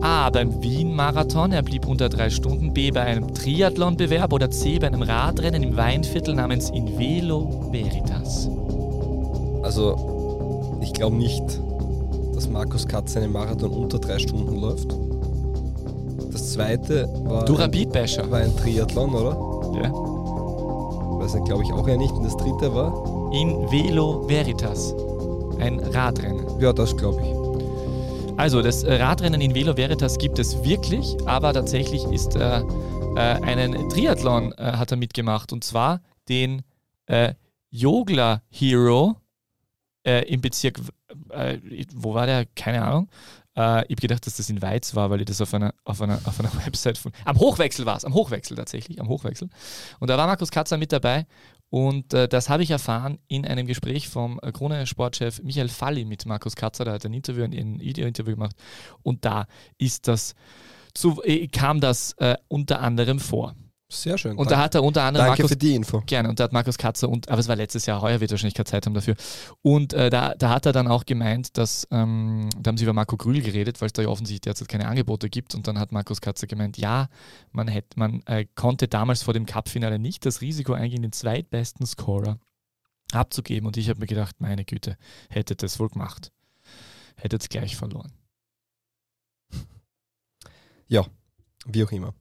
A. Beim Wien-Marathon, er blieb unter drei Stunden. B. Bei einem Triathlon-Bewerb. Oder C. Bei einem Radrennen im Weinviertel namens Invelo Veritas. Also, ich glaube nicht, dass Markus Katz einen Marathon unter drei Stunden läuft. Das zweite war. Du Rapid-Basher. War ein Triathlon, oder? Ja. Weiß nicht, glaube ich auch ja nicht. Und das dritte war? In Velo Veritas. Ein Radrennen. Ja, das glaube ich. Also, das Radrennen in Velo Veritas gibt es wirklich, aber tatsächlich ist äh, äh, einen Triathlon äh, hat er mitgemacht und zwar den äh, Jogler Hero äh, im Bezirk, äh, wo war der? Keine Ahnung. Äh, ich habe gedacht, dass das in Weiz war, weil ich das auf einer, auf einer, auf einer [laughs] Website von. Am Hochwechsel war es, am Hochwechsel tatsächlich, am Hochwechsel. Und da war Markus Katzer mit dabei und äh, das habe ich erfahren in einem Gespräch vom äh, Krone-Sportchef Michael Falli mit Markus Katzer. Der hat ein Interview, ein Video-Interview gemacht. Und da ist das, zu, äh, kam das äh, unter anderem vor. Sehr schön. Und danke. da hat er unter anderem. Danke Markus, für die Info. Gerne. Und da hat Markus Katzer und, aber es war letztes Jahr, heuer wird er wahrscheinlich keine Zeit haben dafür. Und äh, da, da hat er dann auch gemeint, dass, ähm, da haben sie über Marco Grühl geredet, weil es da ja offensichtlich derzeit keine Angebote gibt. Und dann hat Markus Katzer gemeint, ja, man, hätte, man äh, konnte damals vor dem Cup-Finale nicht das Risiko eingehen, den zweitbesten Scorer abzugeben. Und ich habe mir gedacht, meine Güte, hättet das wohl gemacht. Hättet es gleich verloren. Ja, wie auch immer.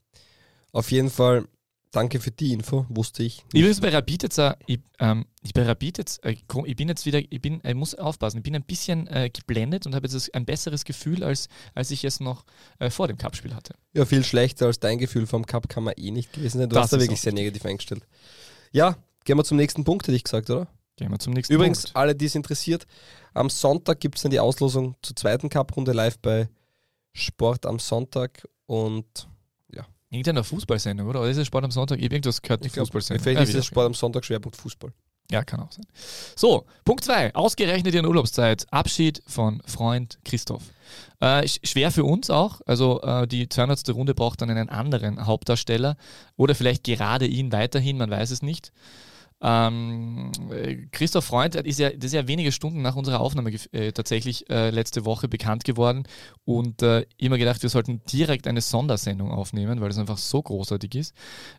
Auf jeden Fall Danke für die Info, wusste ich. Nicht. Übrigens bei Rapid jetzt, äh, ich, ähm, ich bei Rapid jetzt, äh, ich bin jetzt wieder, ich bin, ich muss aufpassen, ich bin ein bisschen äh, geblendet und habe jetzt ein besseres Gefühl, als, als ich es noch äh, vor dem Cup-Spiel hatte. Ja, viel schlechter als dein Gefühl vom Cup kann man eh nicht gewesen sein. Du das hast da wirklich sehr negativ eingestellt. Ja, gehen wir zum nächsten Punkt, hätte ich gesagt, oder? Gehen wir zum nächsten Übrigens, Punkt. alle, die es interessiert, am Sonntag gibt es dann die Auslosung zur zweiten Cup-Runde live bei Sport am Sonntag und Irgendeiner Fußballsendung, oder? Oder ist es Sport am Sonntag? Ich habe irgendwas gehört, ich Fußballsendung. Vielleicht ist es Sport am Sonntag Schwerpunkt Fußball. Ja, kann auch sein. So, Punkt 2. Ausgerechnet in Urlaubszeit. Abschied von Freund Christoph. Äh, schwer für uns auch. Also äh, die 200. Runde braucht dann einen anderen Hauptdarsteller oder vielleicht gerade ihn weiterhin, man weiß es nicht. Ähm, Christoph Freund ist ja, das ist ja wenige Stunden nach unserer Aufnahme äh, tatsächlich äh, letzte Woche bekannt geworden und äh, immer gedacht, wir sollten direkt eine Sondersendung aufnehmen, weil es einfach so großartig ist.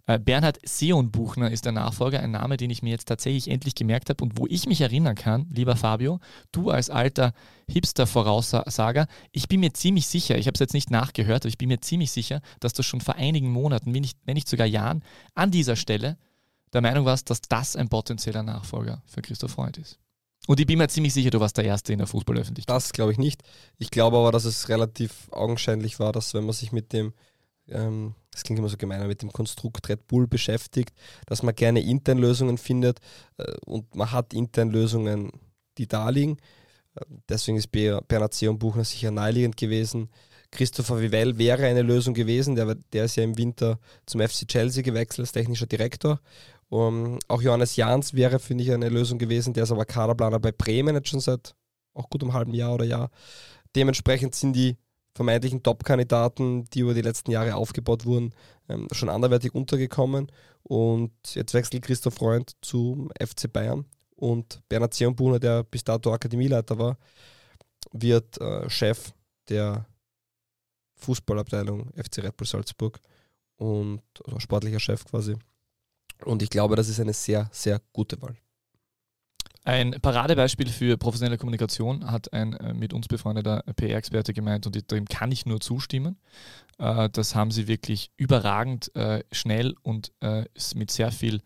Äh, Bernhard Seon-Buchner ist der Nachfolger, ein Name, den ich mir jetzt tatsächlich endlich gemerkt habe und wo ich mich erinnern kann, lieber Fabio, du als alter Hipster-Voraussager, ich bin mir ziemlich sicher, ich habe es jetzt nicht nachgehört, aber ich bin mir ziemlich sicher, dass du schon vor einigen Monaten, wenn nicht, wenn nicht sogar Jahren, an dieser Stelle der Meinung warst, dass das ein potenzieller Nachfolger für Christoph Freund ist. Und ich bin mir ziemlich sicher, du warst der Erste in der Fußballöffentlichkeit. Das glaube ich nicht. Ich glaube aber, dass es relativ augenscheinlich war, dass wenn man sich mit dem, ähm, das klingt immer so gemein, mit dem Konstrukt Red Bull beschäftigt, dass man gerne intern Lösungen findet äh, und man hat intern Lösungen, die da liegen. Deswegen ist Bernhard Seon Buchner sicher naheliegend gewesen. Christopher Vivell wäre eine Lösung gewesen. Der, der ist ja im Winter zum FC Chelsea gewechselt als technischer Direktor um, auch Johannes Jahns wäre, finde ich, eine Lösung gewesen. Der ist aber Kaderplaner bei Bremen jetzt schon seit auch gut einem halben Jahr oder Jahr. Dementsprechend sind die vermeintlichen Top-Kandidaten, die über die letzten Jahre aufgebaut wurden, ähm, schon anderweitig untergekommen. Und jetzt wechselt Christoph Freund zum FC Bayern. Und Bernhard Zionbuhner, der bis dato Akademieleiter war, wird äh, Chef der Fußballabteilung FC Red Bull Salzburg und also sportlicher Chef quasi. Und ich glaube, das ist eine sehr, sehr gute Wahl. Ein Paradebeispiel für professionelle Kommunikation hat ein äh, mit uns befreundeter PR-Experte gemeint und dem kann ich nur zustimmen. Äh, das haben sie wirklich überragend äh, schnell und mit sehr viel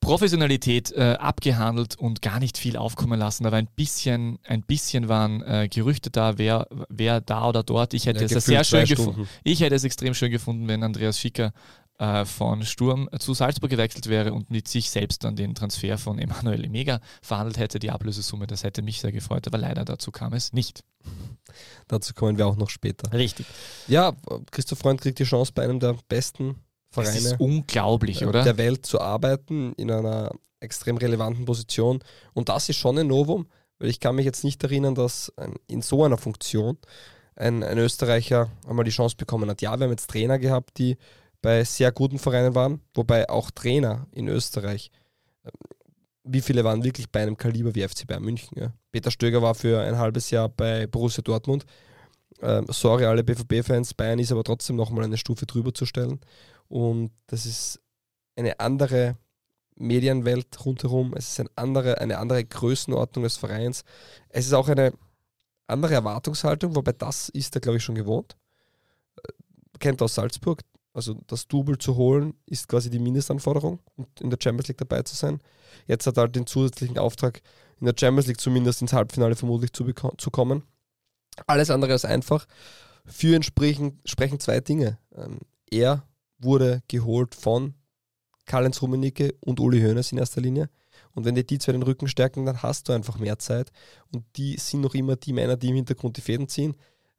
Professionalität abgehandelt und gar nicht viel aufkommen lassen. Da war ein bisschen, ein bisschen waren Gerüchte da, wer, wer da oder dort. Ich hätte ja, es sehr schön gefunden. Ich hätte es extrem schön gefunden, wenn Andreas Schicker äh, von Sturm zu Salzburg gewechselt wäre und mit sich selbst dann den Transfer von Emanuel Emega verhandelt hätte, die Ablösesumme. Das hätte mich sehr gefreut, aber leider dazu kam es nicht. Dazu kommen wir auch noch später. Richtig. Ja, Christoph Freund kriegt die Chance bei einem der besten Vereine Das ist unglaublich, äh, oder? der Welt zu arbeiten in einer extrem relevanten Position. Und das ist schon ein Novum, weil ich kann mich jetzt nicht erinnern, dass in so einer Funktion ein, ein Österreicher einmal die Chance bekommen hat. Ja, wir haben jetzt Trainer gehabt, die bei sehr guten Vereinen waren, wobei auch Trainer in Österreich, ähm, wie viele waren wirklich bei einem Kaliber wie FC Bayern München? Ja? Peter Stöger war für ein halbes Jahr bei Borussia Dortmund. Ähm, sorry, alle BVB-Fans, Bayern ist aber trotzdem nochmal eine Stufe drüber zu stellen. Und das ist eine andere Medienwelt rundherum. Es ist eine andere, eine andere Größenordnung des Vereins. Es ist auch eine andere Erwartungshaltung, wobei das ist er, glaube ich, schon gewohnt. Äh, Kennt aus Salzburg. Also das Double zu holen, ist quasi die Mindestanforderung, um in der Champions League dabei zu sein. Jetzt hat er halt den zusätzlichen Auftrag, in der Champions League zumindest ins Halbfinale vermutlich zu, zu kommen. Alles andere ist einfach. Für ihn sprechen, sprechen zwei Dinge. Ähm, er wurde geholt von Karl-Heinz Rummenigge und Uli Hoeneß in erster Linie. Und wenn dir die zwei den Rücken stärken, dann hast du einfach mehr Zeit. Und die sind noch immer die Männer, die im Hintergrund die Fäden ziehen.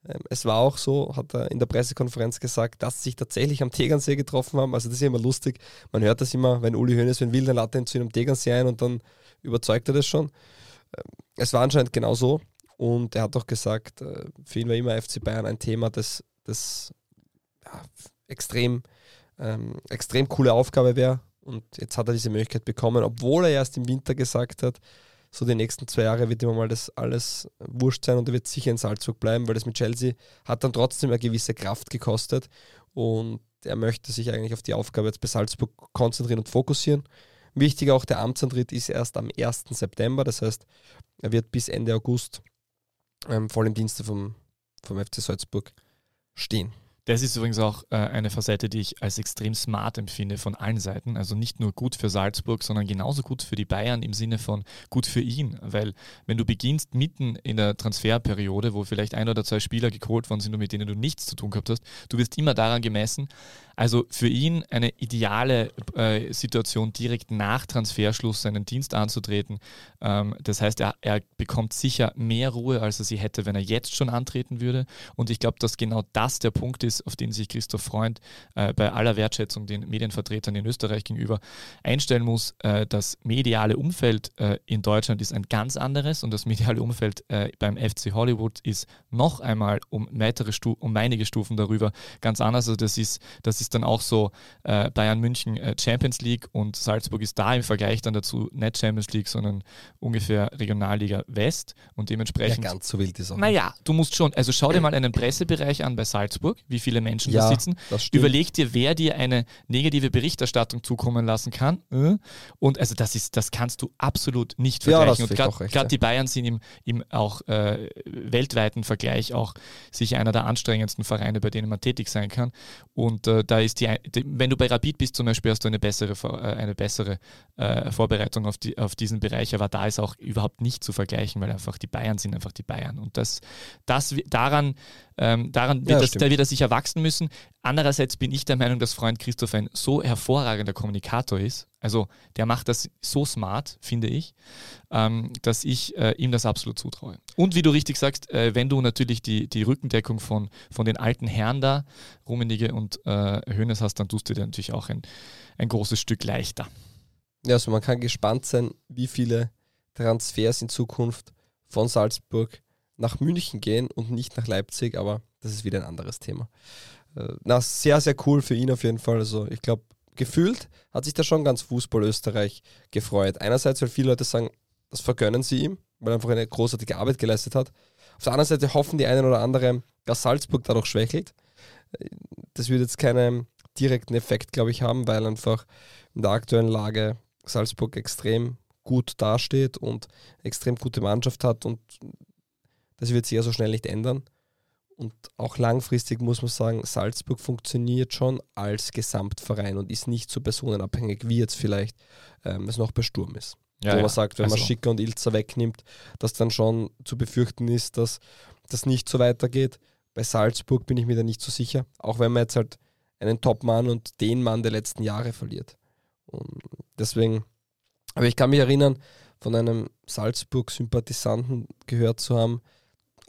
Ähm, Es war auch so, hat er in der Pressekonferenz gesagt, dass sie sich tatsächlich am Tegernsee getroffen haben. Also das ist ja immer lustig. Man hört das immer, wenn Uli Hoeneß wenn will, dann er ihn zu einem Tegernsee ein und dann überzeugt er das schon. Ähm, Es war anscheinend genau so. Und er hat auch gesagt, äh, für ihn war immer FC Bayern ein Thema, das, das ja, extrem, ähm, extrem coole Aufgabe wäre. Und jetzt hat er diese Möglichkeit bekommen, obwohl er erst im Winter gesagt hat, so die nächsten zwei Jahre wird ihm mal das alles wurscht sein und er wird sicher in Salzburg bleiben, weil das mit Chelsea hat dann trotzdem eine gewisse Kraft gekostet und er möchte sich eigentlich auf die Aufgabe jetzt bei Salzburg konzentrieren und fokussieren. Wichtig auch, der Amtsantritt ist erst am 1. September, das heißt, er wird bis Ende August ähm, voll im Dienste vom, vom FC Salzburg stehen. Das ist übrigens auch äh, eine Facette, die ich als extrem smart empfinde von allen Seiten. Also nicht nur gut für Salzburg, sondern genauso gut für die Bayern im Sinne von gut für ihn. Weil wenn du beginnst mitten in der Transferperiode, wo vielleicht ein oder zwei Spieler geholt worden sind und mit denen du nichts zu tun gehabt hast, du wirst immer daran gemessen. Also für ihn eine ideale äh, Situation, direkt nach Transferschluss seinen Dienst anzutreten. Ähm, das heißt, er, er bekommt sicher mehr Ruhe, als er sie hätte, wenn er jetzt schon antreten würde. Und ich glaube, dass genau das der Punkt ist, auf den sich Christoph Freund äh, bei aller Wertschätzung den Medienvertretern in Österreich gegenüber einstellen muss. Äh, das mediale Umfeld äh, in Deutschland ist ein ganz anderes und das mediale Umfeld äh, beim FC Hollywood ist noch einmal um weitere Stu um einige Stufen darüber ganz anders. Also das ist, das ist dann auch so äh, Bayern München äh, Champions League und Salzburg ist da im Vergleich dann dazu nicht Champions League, sondern ungefähr Regionalliga West und Ja, dementsprechend ganz so wild ist auch. naja, du musst schon, also schau dir mal einen Pressebereich an bei Salzburg, wie viele Menschen da Ja, sitzen. das stimmt. Überleg dir, wer dir eine negative Berichterstattung zukommen lassen kann. äh? Und also das ist, das kannst du absolut nicht Ja, vergleichen. das Und ist gerade ja. die Bayern sind im, im auch äh, weltweiten Vergleich auch sicher einer der anstrengendsten Vereine, bei denen man tätig sein kann. Und äh, da ist die, wenn du bei Rapid bist zum Beispiel, hast du eine bessere, äh, eine bessere äh, Vorbereitung auf, die, auf diesen Bereich, aber da ist auch überhaupt nicht zu vergleichen, weil einfach die Bayern sind einfach die Bayern. Und das, das daran, ähm, daran Ja, wird, das, stimmt. da wird er sich erwachsen müssen. Andererseits bin ich der Meinung, dass Freund Christoph ein so hervorragender Kommunikator ist. Also der macht das so smart, finde ich, ähm, dass ich äh, ihm das absolut zutraue. Und wie du richtig sagst, äh, wenn du natürlich die, die Rückendeckung von, von den alten Herren da, Rummenigge und äh, hast, dann tust du dir natürlich auch ein, ein großes Stück leichter. Ja, also man kann gespannt sein, wie viele Transfers in Zukunft von Salzburg nach München gehen und nicht nach Leipzig, aber das ist wieder ein anderes Thema. Äh, Na, sehr, sehr cool für ihn auf jeden Fall. Also ich glaube, gefühlt hat sich da schon ganz Fußball Österreich gefreut. Einerseits, weil viele Leute sagen, das vergönnen sie ihm, weil er einfach eine großartige Arbeit geleistet hat. Auf der anderen Seite hoffen die einen oder anderen, dass Salzburg dadurch schwächelt. Das wird jetzt keinen direkten Effekt, glaube ich, haben, weil einfach in der aktuellen Lage Salzburg extrem gut dasteht und extrem gute Mannschaft hat und das wird sich ja so schnell nicht ändern. Und auch langfristig muss man sagen, Salzburg funktioniert schon als Gesamtverein und ist nicht so personenabhängig, wie jetzt vielleicht ähm, es noch bei Sturm ist. wo man sagt, wenn man Also- Schicker und Ilzer wegnimmt, dass dann schon zu befürchten ist, dass das nicht so weitergeht. Bei Salzburg bin ich mir da nicht so sicher, auch wenn man jetzt halt einen Top-Mann und den Mann der letzten Jahre verliert. Und deswegen, aber ich kann mich erinnern, von einem Salzburg-Sympathisanten gehört zu haben,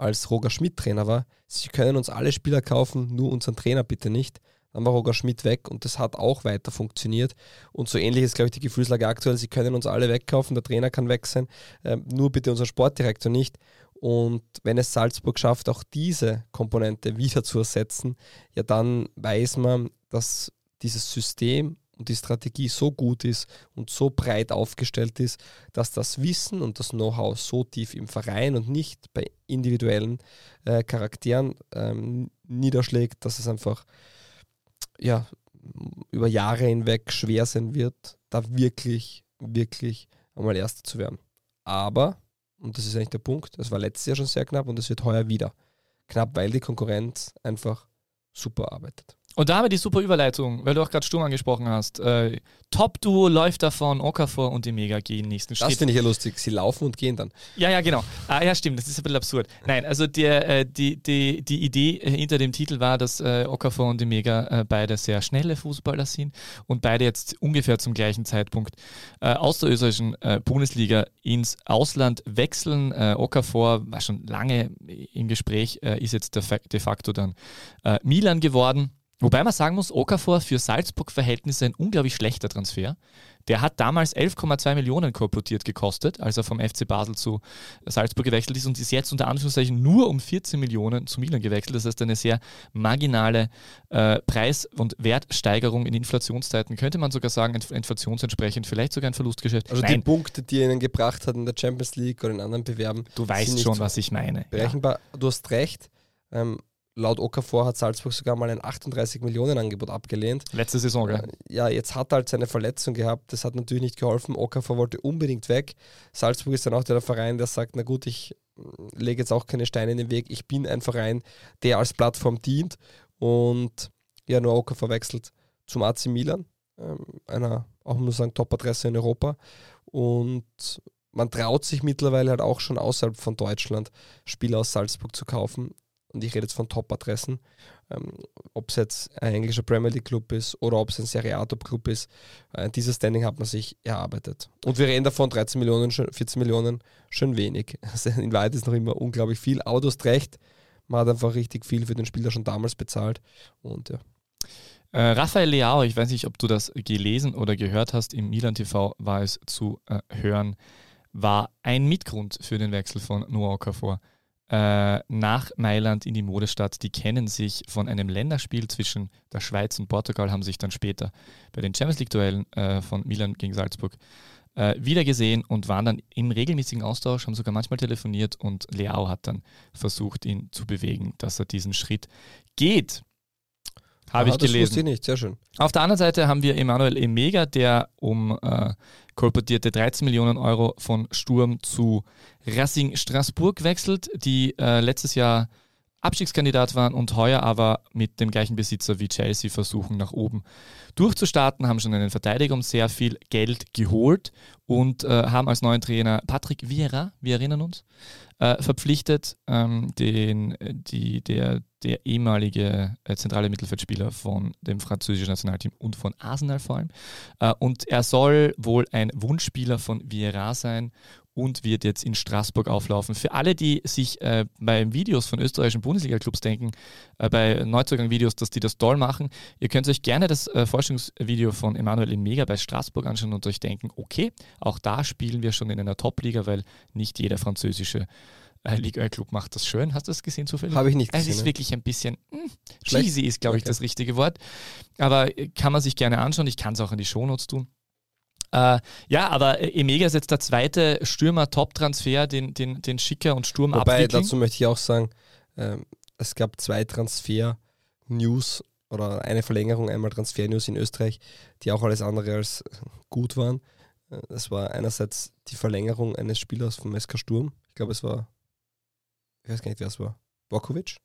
als Roger Schmidt Trainer war, sie können uns alle Spieler kaufen, nur unseren Trainer bitte nicht. dann war Roger Schmidt weg und das hat auch weiter funktioniert. Und so ähnlich ist, glaube ich, die Gefühlslage aktuell. Sie können uns alle wegkaufen, der Trainer kann weg sein, ähm, nur bitte unser Sportdirektor nicht. Und wenn es Salzburg schafft, auch diese Komponente wieder zu ersetzen, ja, dann weiß man, dass dieses System und die Strategie so gut ist und so breit aufgestellt ist, dass das Wissen und das Know-how so tief im Verein und nicht bei individuellen äh, Charakteren ähm, niederschlägt, dass es einfach ja, über Jahre hinweg schwer sein wird, da wirklich, wirklich einmal Erster zu werden. Aber und das ist eigentlich der Punkt. Das war letztes Jahr schon sehr knapp und es wird heuer wieder knapp, weil die Konkurrenz einfach super arbeitet. Und da haben wir die super Überleitung, weil du auch gerade Sturm angesprochen hast. Äh, Top-Duo läuft davon, Okafor und die Mega gehen nächsten Schritt. Das finde ich ja lustig. Sie laufen und gehen dann. Ja, ja, genau. Ah, ja, stimmt. Das ist ein bisschen absurd. Nein, also der, äh, die, die, die Idee hinter dem Titel war, dass äh, Okafor und die Mega äh, beide sehr schnelle Fußballer sind und beide jetzt ungefähr zum gleichen Zeitpunkt äh, aus der österreichischen äh, Bundesliga ins Ausland wechseln. Äh, Okafor war schon lange im Gespräch, äh, ist jetzt de facto dann äh, Milan geworden Wobei man sagen muss, Okafor für Salzburg-Verhältnisse ein unglaublich schlechter Transfer. Der hat damals 11,2 Millionen korportiert gekostet, als er vom FC Basel zu Salzburg gewechselt ist und ist jetzt unter Anführungszeichen nur um 14 Millionen zu Milan gewechselt. Das heißt, eine sehr marginale äh, Preis- und Wertsteigerung in Inflationszeiten, könnte man sogar sagen, inflationsentsprechend, vielleicht sogar ein Verlustgeschäft. Also Nein. die Punkte, die er ihnen gebracht hat in der Champions League oder in anderen Bewerben. Du weißt schon, was ich meine. Berechenbar. Ja. Du hast recht. Ähm, laut Okafor hat Salzburg sogar mal ein 38 Millionen Angebot abgelehnt. Letzte Saison, gell? Äh, ja, jetzt hat er halt seine Verletzung gehabt. Das hat natürlich nicht geholfen. Okafor wollte unbedingt weg. Salzburg ist dann auch der Verein, der sagt, na gut, ich mm, lege jetzt auch keine Steine in den Weg. Ich bin ein Verein, der als Plattform dient. Und ja, nur Okafor wechselt zum AC Milan, ähm, einer, auch muss sagen, Top-Adresse in Europa. Und man traut sich mittlerweile halt auch schon außerhalb von Deutschland Spieler aus Salzburg zu kaufen und ich rede jetzt von Top-Adressen, ähm, ob es jetzt ein englischer Premier League Club ist oder ob es ein Serie A Top Club ist, äh, dieses Standing hat man sich erarbeitet. Und wir reden davon 13 Millionen, 14 Millionen, schon wenig. [laughs] In Wahrheit ist noch immer unglaublich viel, hast recht, man hat einfach richtig viel für den Spieler schon damals bezahlt und ja. Äh, Raphael Leao, ich weiß nicht, ob du das gelesen oder gehört hast, im Milan TV war es zu äh, hören, war ein Mitgrund für den Wechsel von Noah Okafor äh, nach Mailand in die Modestadt. Die kennen sich von einem Länderspiel zwischen der Schweiz und Portugal, haben sich dann später bei den Champions League-Duellen äh, von Milan gegen Salzburg äh, wieder und waren dann im regelmäßigen Austausch, haben sogar manchmal telefoniert und Leao hat dann versucht, ihn zu bewegen, dass er diesen Schritt geht. Habe ich gelesen. Das wusste ich nicht, sehr schön. Auf der anderen Seite haben wir Emanuel Emega, der um äh, kolportierte 13 Millionen Euro von Sturm zu Racing Straßburg wechselt, die äh, letztes Jahr Abstiegskandidat waren und heuer aber mit dem gleichen Besitzer wie Chelsea versuchen, nach oben durchzustarten, haben schon einen Verteidiger um sehr viel Geld geholt und äh, haben als neuen Trainer Patrick Vieira, wir erinnern uns, äh, verpflichtet, ähm, den, die, der, der ehemalige äh, zentrale Mittelfeldspieler von dem französischen Nationalteam und von Arsenal vor allem. Äh, und er soll wohl ein Wunschspieler von Vieira sein und wird jetzt in Straßburg auflaufen. Für alle, die sich äh, bei Videos von österreichischen Bundesliga-Clubs denken, äh, bei Neuzugang-Videos, dass die das toll machen, ihr könnt euch gerne das äh, Forschungsvideo von Emanuel Mega bei Straßburg anschauen und euch denken, okay, auch da spielen wir schon in einer Top-Liga, weil nicht jeder französische äh, Liga-Club macht das schön. Hast du das gesehen zufällig? Habe ich nicht gesehen. Es ist ne? wirklich ein bisschen mh, hm, cheesy, ist glaube ich das richtige Wort. Aber äh, kann man sich gerne anschauen. Ich kann es auch in die Shownotes tun. Äh, ja, aber Emega ist jetzt der zweite Stürmer-Top-Transfer, den, den, den Schicker und Sturm Wobei, abwickeln. dazu möchte ich auch sagen, äh, es gab zwei Transfer-News oder eine Verlängerung, einmal Transfer-News in Österreich, die auch alles andere als gut waren. Äh, es war einerseits die Verlängerung eines Spielers vom SK Sturm. Ich glaube, es war, ich weiß gar nicht, wer es war, Borkovic,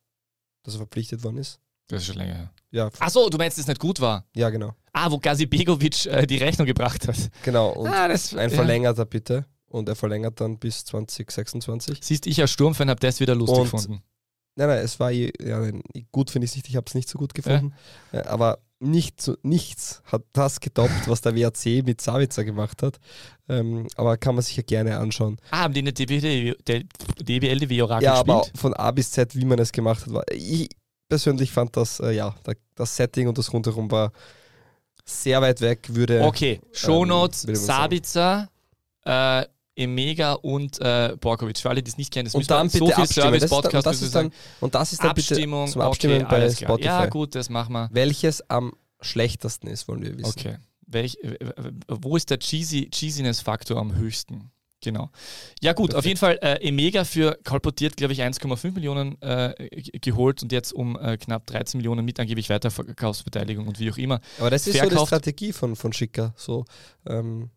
dass er verpflichtet worden ist. Das ist schon länger her. Ja. Achso, du meinst, dass es nicht gut war? Ja, genau. Ah, wo Gazi Begovic äh, die Rechnung gebracht hat. Genau, und ah, das, ein ja. verlängerter bitte. Und er verlängert dann bis 2026. Siehst ich als Sturmfan habe das wieder lustig und, gefunden. Nein, nein, es war ja, gut finde ich es nicht, ich habe es nicht so gut gefunden. Ja. Aber nicht, nichts hat das getoppt, was der WAC mit Savitzer gemacht hat. Ähm, aber kann man sich ja gerne anschauen. Ah, haben die eine DBL, die Orakel Ja, aber von A bis Z, wie man es gemacht hat. War, ich, persönlich fand das, äh, ja, das Setting und das Rundherum war sehr weit weg, würde. Okay, Shownotes, würde man sagen. Sabitzer, äh, Emega und äh, Borkovic. Für alle, die es nicht kennen, das und dann so bitte viel abstimmen. Das ist dann, Service-Podcast, das ist dann, und das ist dann Abstimmung, bitte zum Abstimmen okay, bei alles klar. Spotify. Ja, gut, das machen wir. Welches am schlechtesten ist, wollen wir wissen. Okay. Welch, wo ist der Cheesy, Cheesiness-Faktor am höchsten? Genau. Ja gut, auf jeden Fall äh, Emega für kolportiert, glaube ich, 1,5 Millionen äh, geholt und jetzt um äh, knapp 13 Millionen mit angeblich Weiterverkaufsbeteiligung und wie auch immer. Aber das ist so die Verkauft. Strategie von, von Schicker. So, ähm,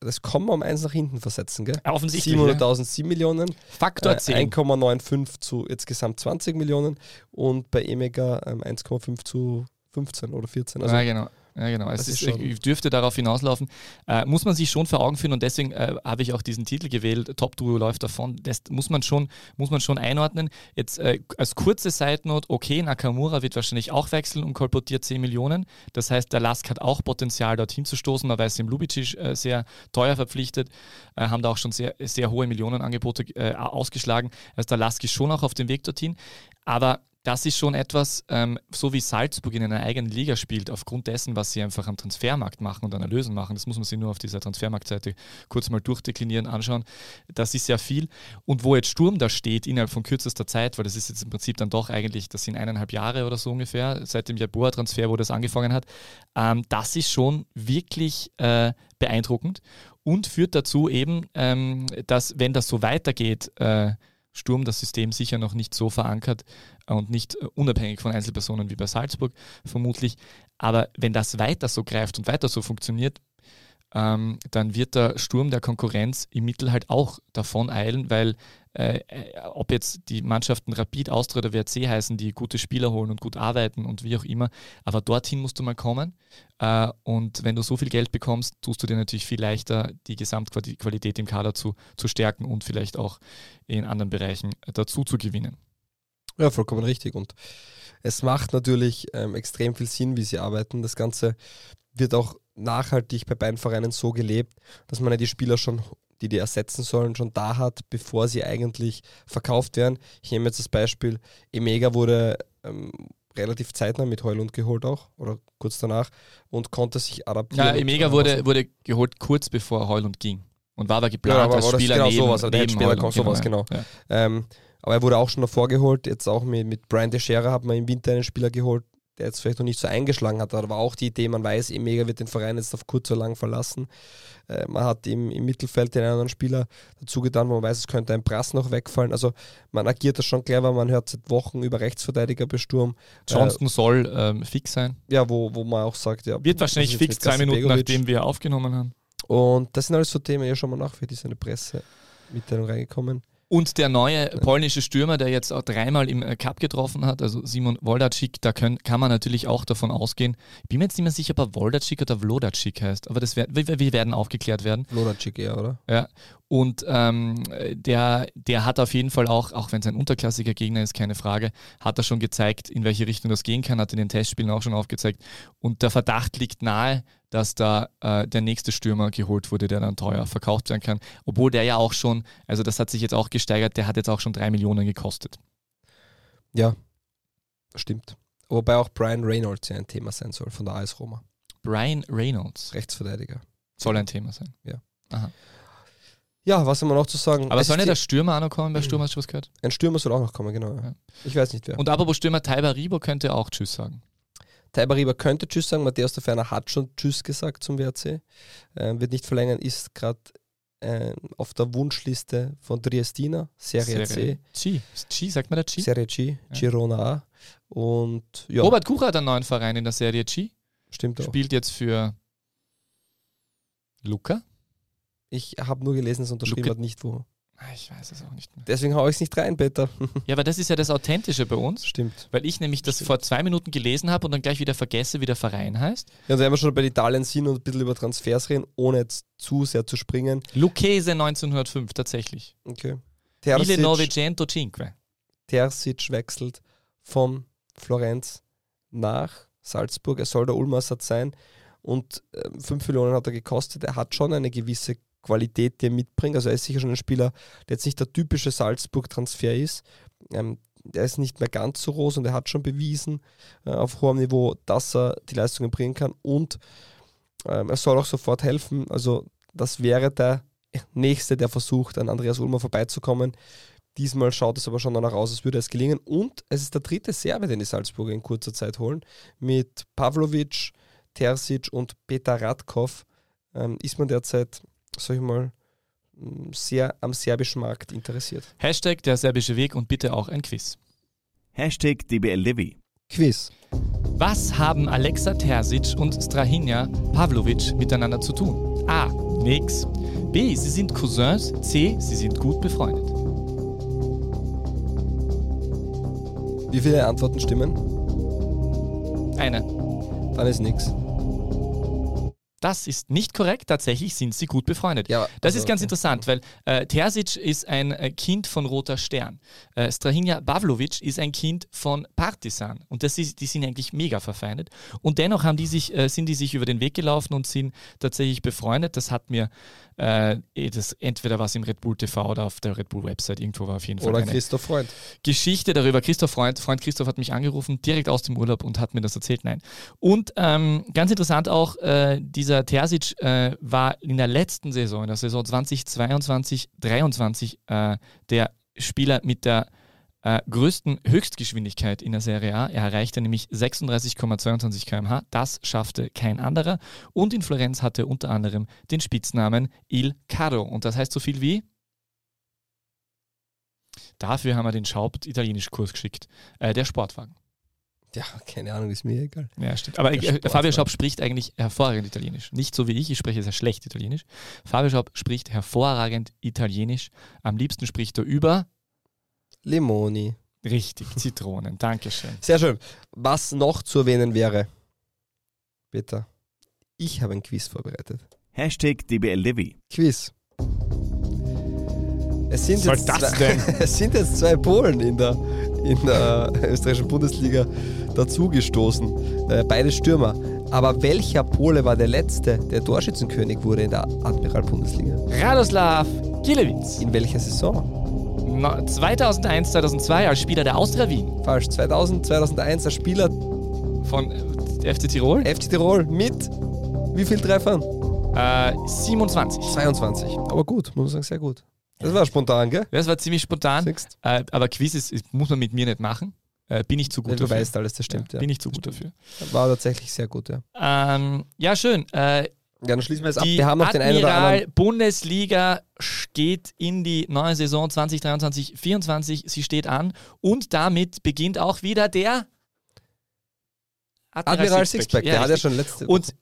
das Komma um eins nach hinten versetzen, gell? Ja, offensichtlich. Ja. 700.000, 7 Millionen. Faktor Äh, 10. 1,95 zu jetzt gesamt 20 Millionen und bei Emega ähm, 1,5 zu 15 oder 14. Also ja, genau. Ja, genau. Es das ist, ich dürfte darauf hinauslaufen. Äh, muss man sich schon vor Augen führen und deswegen äh, habe ich auch diesen Titel gewählt. Top Duo läuft davon. Das muss man schon, muss man schon einordnen. Jetzt äh, als kurze Side Note: Okay, Nakamura wird wahrscheinlich auch wechseln und kolportiert 10 Millionen. Das heißt, der Lask hat auch Potenzial, dorthin zu stoßen. Man weiß, dem Lubicic äh, sehr teuer verpflichtet, äh, haben da auch schon sehr, sehr hohe Millionenangebote äh, ausgeschlagen. Also der Lask ist schon auch auf dem Weg dorthin. Aber das ist schon etwas, ähm, so wie Salzburg in einer eigenen Liga spielt, aufgrund dessen, was sie einfach am Transfermarkt machen und Analysen machen. Das muss man sich nur auf dieser Transfermarktseite kurz mal durchdeklinieren, anschauen. Das ist sehr viel. Und wo jetzt Sturm da steht, innerhalb von kürzester Zeit, weil das ist jetzt im Prinzip dann doch eigentlich, das sind eineinhalb Jahre oder so ungefähr, seit dem Jabua-Transfer, wo das angefangen hat, ähm, das ist schon wirklich äh, beeindruckend und führt dazu eben, ähm, dass wenn das so weitergeht, äh, Sturm das System sicher noch nicht so verankert und nicht äh, unabhängig von Einzelpersonen wie bei Salzburg vermutlich. Aber wenn das weiter so greift und weiter so funktioniert, ähm, dann wird der Sturm der Konkurrenz im Mittel halt auch davon eilen, weil äh, äh, ob jetzt die Mannschaften Rapid, Austria oder WRC heißen, die gute Spieler holen und gut arbeiten und wie auch immer, aber dorthin musst du mal kommen. Äh, und wenn du so viel Geld bekommst, tust du dir natürlich viel leichter, die Gesamtqualität im Kader zu, zu stärken und vielleicht auch in anderen Bereichen dazu zu gewinnen. Ja, vollkommen richtig. Und es macht natürlich ähm, extrem viel Sinn, wie sie arbeiten. Das Ganze wird auch nachhaltig bei beiden Vereinen so gelebt, dass man ja die Spieler schon, die die ersetzen sollen, schon da hat, bevor sie eigentlich verkauft werden. Ich nehme jetzt das Beispiel, Emega wurde ähm, relativ zeitnah mit Heulund geholt auch, oder kurz danach, und konnte sich adaptieren. Ja, Emega wurde, wurde geholt kurz bevor Heulund ging und war aber Ja, geplant aber als das Spieler genau neben, sowas, also der neben Spieler Heulund, kommt sowas, genau. Ja. Ähm, aber er wurde auch schon davor geholt. Jetzt auch mit, mit Brian De Scherer hat man im Winter einen Spieler geholt, der jetzt vielleicht noch nicht so eingeschlagen hat. War auch die Idee, man weiß, Emega wird den Verein jetzt auf kurz oder lang verlassen. Äh, man hat im, im Mittelfeld den anderen Spieler dazu getan, wo man weiß, es könnte ein Brass noch wegfallen. Also man agiert das schon clever, man hört seit Wochen über Rechtsverteidiger bei Sturm. Johnston soll ähm, fix sein. Äh, ja, wo, wo man auch sagt, ja. Wird wahrscheinlich fix zwei Minuten, Begovic? nachdem wir aufgenommen haben. Und das sind alles so Themen, ja schon mal nach, für die ist eine Pressemitteilung reingekommen. Und der neue polnische Stürmer, der jetzt auch dreimal im äh, Cup getroffen hat, also Simon Woldacik, da können, kann man natürlich auch davon ausgehen. Ich bin mir jetzt nicht mehr sicher, ob er Woldacik oder Vlodacik heißt, aber das wär, wir, wir werden aufgeklärt werden. Lonacik eher, oder? Ja. Und ähm, der, der hat auf jeden Fall auch, auch wenn es ein unterklassiger Gegner ist, keine Frage, hat er schon gezeigt, in welche Richtung das gehen kann, hat in den Testspielen auch schon aufgezeigt. Und der Verdacht liegt nahe, dass da äh, der nächste Stürmer geholt wurde, der dann teuer verkauft werden kann. Obwohl der ja auch schon, also das hat sich jetzt auch gesteigert, der hat jetzt auch schon drei Millionen gekostet. Ja, stimmt. Wobei auch Brian Reynolds ja ein Thema sein soll von der AS Roma. Brian Reynolds Rechtsverteidiger. soll ein Thema sein. Ja, was haben wir noch zu sagen? Aber Es soll nicht der Stürmer auch noch kommen? Bei Sturm hast du was gehört? Ein Stürmer soll auch noch kommen, genau. Ja. Ja. Ich weiß nicht wer. Und apropos Stürmer, Taiba Ribo könnte auch Tschüss sagen. Taiba Riba könnte Tschüss sagen, Matthäus der Ferner hat schon Tschüss gesagt zum WRC. Ähm, wird nicht verlängern, ist gerade äh, auf der Wunschliste von Triestina, Serie, C, G. G, sagt man der G? Serie G, Ja. Girona A. Und ja, Robert Kucher hat einen neuen Verein in der Serie G. stimmt auch. Spielt jetzt für Luca? Ich habe nur gelesen, es unterschrieben Luke- hat nicht wo. Ah, Ich weiß es auch nicht mehr. Deswegen haue ich es nicht rein, Peter. Ja, aber das ist ja das Authentische bei uns, Stimmt. weil ich nämlich das Stimmt. vor zwei Minuten gelesen habe und dann gleich wieder vergesse, wie der Verein heißt. Ja, und wenn wir schon bei Italien sind und ein bisschen über Transfers reden, ohne jetzt zu sehr zu springen. Lucchese 1905, tatsächlich. Okay. Terzic, Novecento Cinque. Terzic wechselt von Florenz nach Salzburg. Er soll der Ulmersatz sein. Und 5 Millionen hat er gekostet. Er hat schon eine gewisse Qualität, die er mitbringt. Also er ist sicher schon ein Spieler, der jetzt nicht der typische Salzburg-Transfer ist. Ähm, der ist nicht mehr ganz so groß und er hat schon bewiesen äh, auf hohem Niveau, dass er die Leistungen bringen kann und ähm, er soll auch sofort helfen. Also das wäre der Nächste, der versucht, an Andreas Ulmer vorbeizukommen. Diesmal schaut es aber schon danach aus, als würde es gelingen. Und es ist der dritte Serbe, den die Salzburger in kurzer Zeit holen. Mit Pavlovic, Terzic und Peter Radkov ähm, ist man derzeit, sag ich mal, sehr am serbischen Markt interessiert. Hashtag der serbische Weg und bitte auch ein Quiz. Hashtag DBLDW. Quiz. Was haben Alexa Terzic und Strahinja Pavlovic miteinander zu tun? A. Nix. B. Sie sind Cousins. C. Sie sind gut befreundet. Wie viele Antworten stimmen? Eine. Dann ist nichts. Das ist nicht korrekt. Tatsächlich sind sie gut befreundet. Ja, das also, ist ganz okay. interessant, weil äh, Terzic ist ein äh, Kind von Roter Stern. Äh, Strahinja Pavlovic ist ein Kind von Partisan. Und das ist, die sind eigentlich mega verfeindet. Und dennoch haben die sich, äh, sind die sich über den Weg gelaufen und sind tatsächlich befreundet. Das hat mir äh, eh, das entweder was im Red Bull TV oder auf der Red Bull Website irgendwo war auf jeden Fall Oder Christoph Freund. Geschichte darüber. Christoph Freund, Freund Christoph hat mich angerufen, direkt aus dem Urlaub und hat mir das erzählt. Nein. Und ähm, ganz interessant auch, äh, dieser Terzic äh, war in der letzten Saison, in der Saison 2022, 2023, äh, der Spieler mit der äh, größten Höchstgeschwindigkeit in der Serie A. Er erreichte nämlich 36,22 km/h. Das schaffte kein anderer. Und in Florenz hatte er unter anderem den Spitznamen Il Carro. Und das heißt so viel wie Dafür haben wir den Schaubt Italienisch-Kurs geschickt. Äh, der Sportwagen. Ja, keine Ahnung, ist mir egal. Ja, stimmt. Aber äh, Fabio. Schaub spricht eigentlich hervorragend Italienisch. Nicht so wie ich, ich spreche sehr schlecht Italienisch. Fabio Schaub spricht hervorragend Italienisch. Am liebsten spricht er über Limoni. richtig Zitronen. [laughs] Dankeschön. Sehr schön. Was noch zu erwähnen wäre, Peter, ich habe ein Quiz vorbereitet. Hashtag DBLDW. Quiz. Es sind, jetzt das zwei, denn? [laughs] es sind jetzt zwei Polen in der, in der österreichischen Bundesliga dazugestoßen. Äh, beide Stürmer. Aber welcher Pole war der letzte, der Torschützenkönig wurde in der Admiral-Bundesliga? Radoslav Gilewitz. In welcher Saison? No- 2001, 2002 als Spieler der Austria Wien Falsch. 2000, 2001 als Spieler von äh, FC Tirol. FC Tirol mit wie viel Treffern? Äh, 27. 22. Aber gut, muss man sagen, sehr gut. Das war spontan, gell? Das war ziemlich spontan. Äh, aber Quiz ist, ist, muss man mit mir nicht machen. Äh, bin ich zu gut Du dafür. weißt alles, das stimmt, ja. Bin ich zu gut dafür. War tatsächlich sehr gut, ja. Ähm, ja, schön. Äh, Ja, dann schließen wir es ab. die Wir haben noch den einen oder Admiral anderen. Bundesliga geht in die neue Saison 2023-24. Sie steht an und damit beginnt auch wieder der Admiral Sixpack, der hat ja schon letzte Und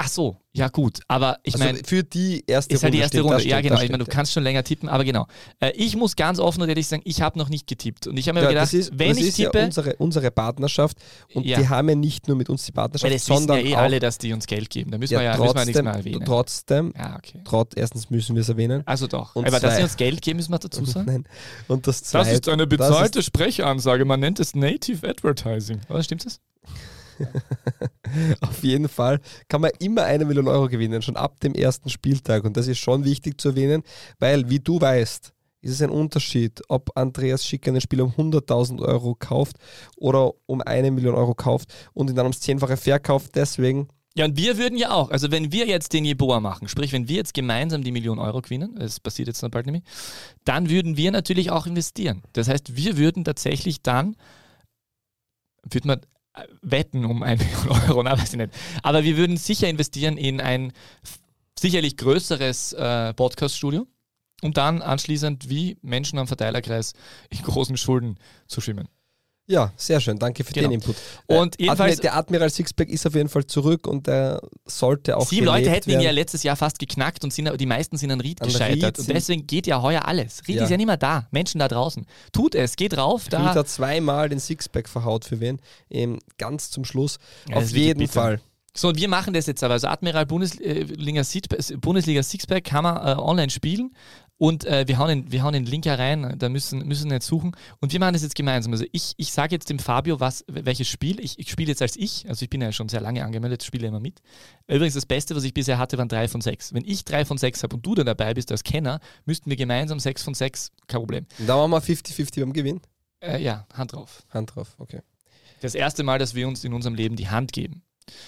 ach so, ja gut, aber ich also meine, für die erste ist halt die erste Runde. das ja, genau. das Ich meine, du kannst schon länger tippen, aber genau. Äh, ich muss ganz offen und ehrlich sagen, ich habe noch nicht getippt. Und ich habe mir ja. gedacht, das ist, wenn das ich ist tippe, ja unsere, unsere Partnerschaft und Ja. die haben ja nicht nur mit uns die Partnerschaft, weil das wissen sondern ja eh auch alle, dass die uns Geld geben. Da müssen ja, wir ja müssen wir trotzdem, nichts mehr erwähnen. trotzdem, ja, okay. trot, erstens müssen wir es erwähnen. Also doch. Und aber dass zwei- sie uns Geld geben, müssen wir dazu sagen. [laughs] Nein. Und das Das zweite, ist eine das bezahlte Sprechansage. Man nennt es Native Advertising. Oder stimmt das? [laughs] Auf jeden Fall kann man immer eine Million Euro gewinnen, schon ab dem ersten Spieltag. Und das ist schon wichtig zu erwähnen, weil, wie du weißt, ist es ein Unterschied, ob Andreas Schick einen Spieler um 100.000 Euro kauft oder um eine Million Euro kauft und ihn dann ums Zehnfache verkauft. Deswegen, Ja, und wir würden ja auch, also wenn wir jetzt den Jeboa machen, sprich, wenn wir jetzt gemeinsam die Million Euro gewinnen, das passiert jetzt dann bald nämlich, dann würden wir natürlich auch investieren. Das heißt, wir würden tatsächlich dann, wir äh, wetten um eine [laughs] Million Euro, na, weiß ich nicht. Aber wir würden sicher investieren in ein sicherlich größeres äh, Podcast-Studio, um dann anschließend wie Menschen am Verteilerkreis in großen Schulden zu schwimmen. Ja, sehr schön. Danke für Genau. den Input. Und Äh, jedenfalls- der Admiral Sixpack ist auf jeden Fall zurück und der sollte auch Sieben Leute hätten ihn ja werden. letztes Jahr fast geknackt und sind, die meisten sind an Ried An gescheitert. Ried und deswegen geht ja heuer alles. Ried Ja. ist ja nicht mehr da. Menschen da draußen. Tut es, geht rauf. Ried Da. hat zweimal den Sixpack verhaut für wen? Ähm, ganz zum Schluss. Ja, auf jeden. Fall. So, und wir machen das jetzt aber. Also Admiral Bundesliga, Sixpack- Bundesliga Sixpack kann man äh, online spielen. Und äh, wir, hauen den, wir hauen den Link herein, da müssen, müssen nicht suchen. Und wir machen das jetzt gemeinsam. Also ich, ich sage jetzt dem Fabio, was, welches Spiel. Ich, ich spiele jetzt als ich, also ich bin ja schon sehr lange angemeldet, spiele immer mit. Übrigens, das Beste, was ich bisher hatte, waren drei von sechs. Wenn ich drei von sechs habe und du dann dabei bist als Kenner, müssten wir gemeinsam sechs von sechs, kein Problem. Da machen wir 50-50 beim Gewinn. Äh, ja, Hand drauf. Hand drauf, okay. Das erste Mal, dass wir uns in unserem Leben die Hand geben.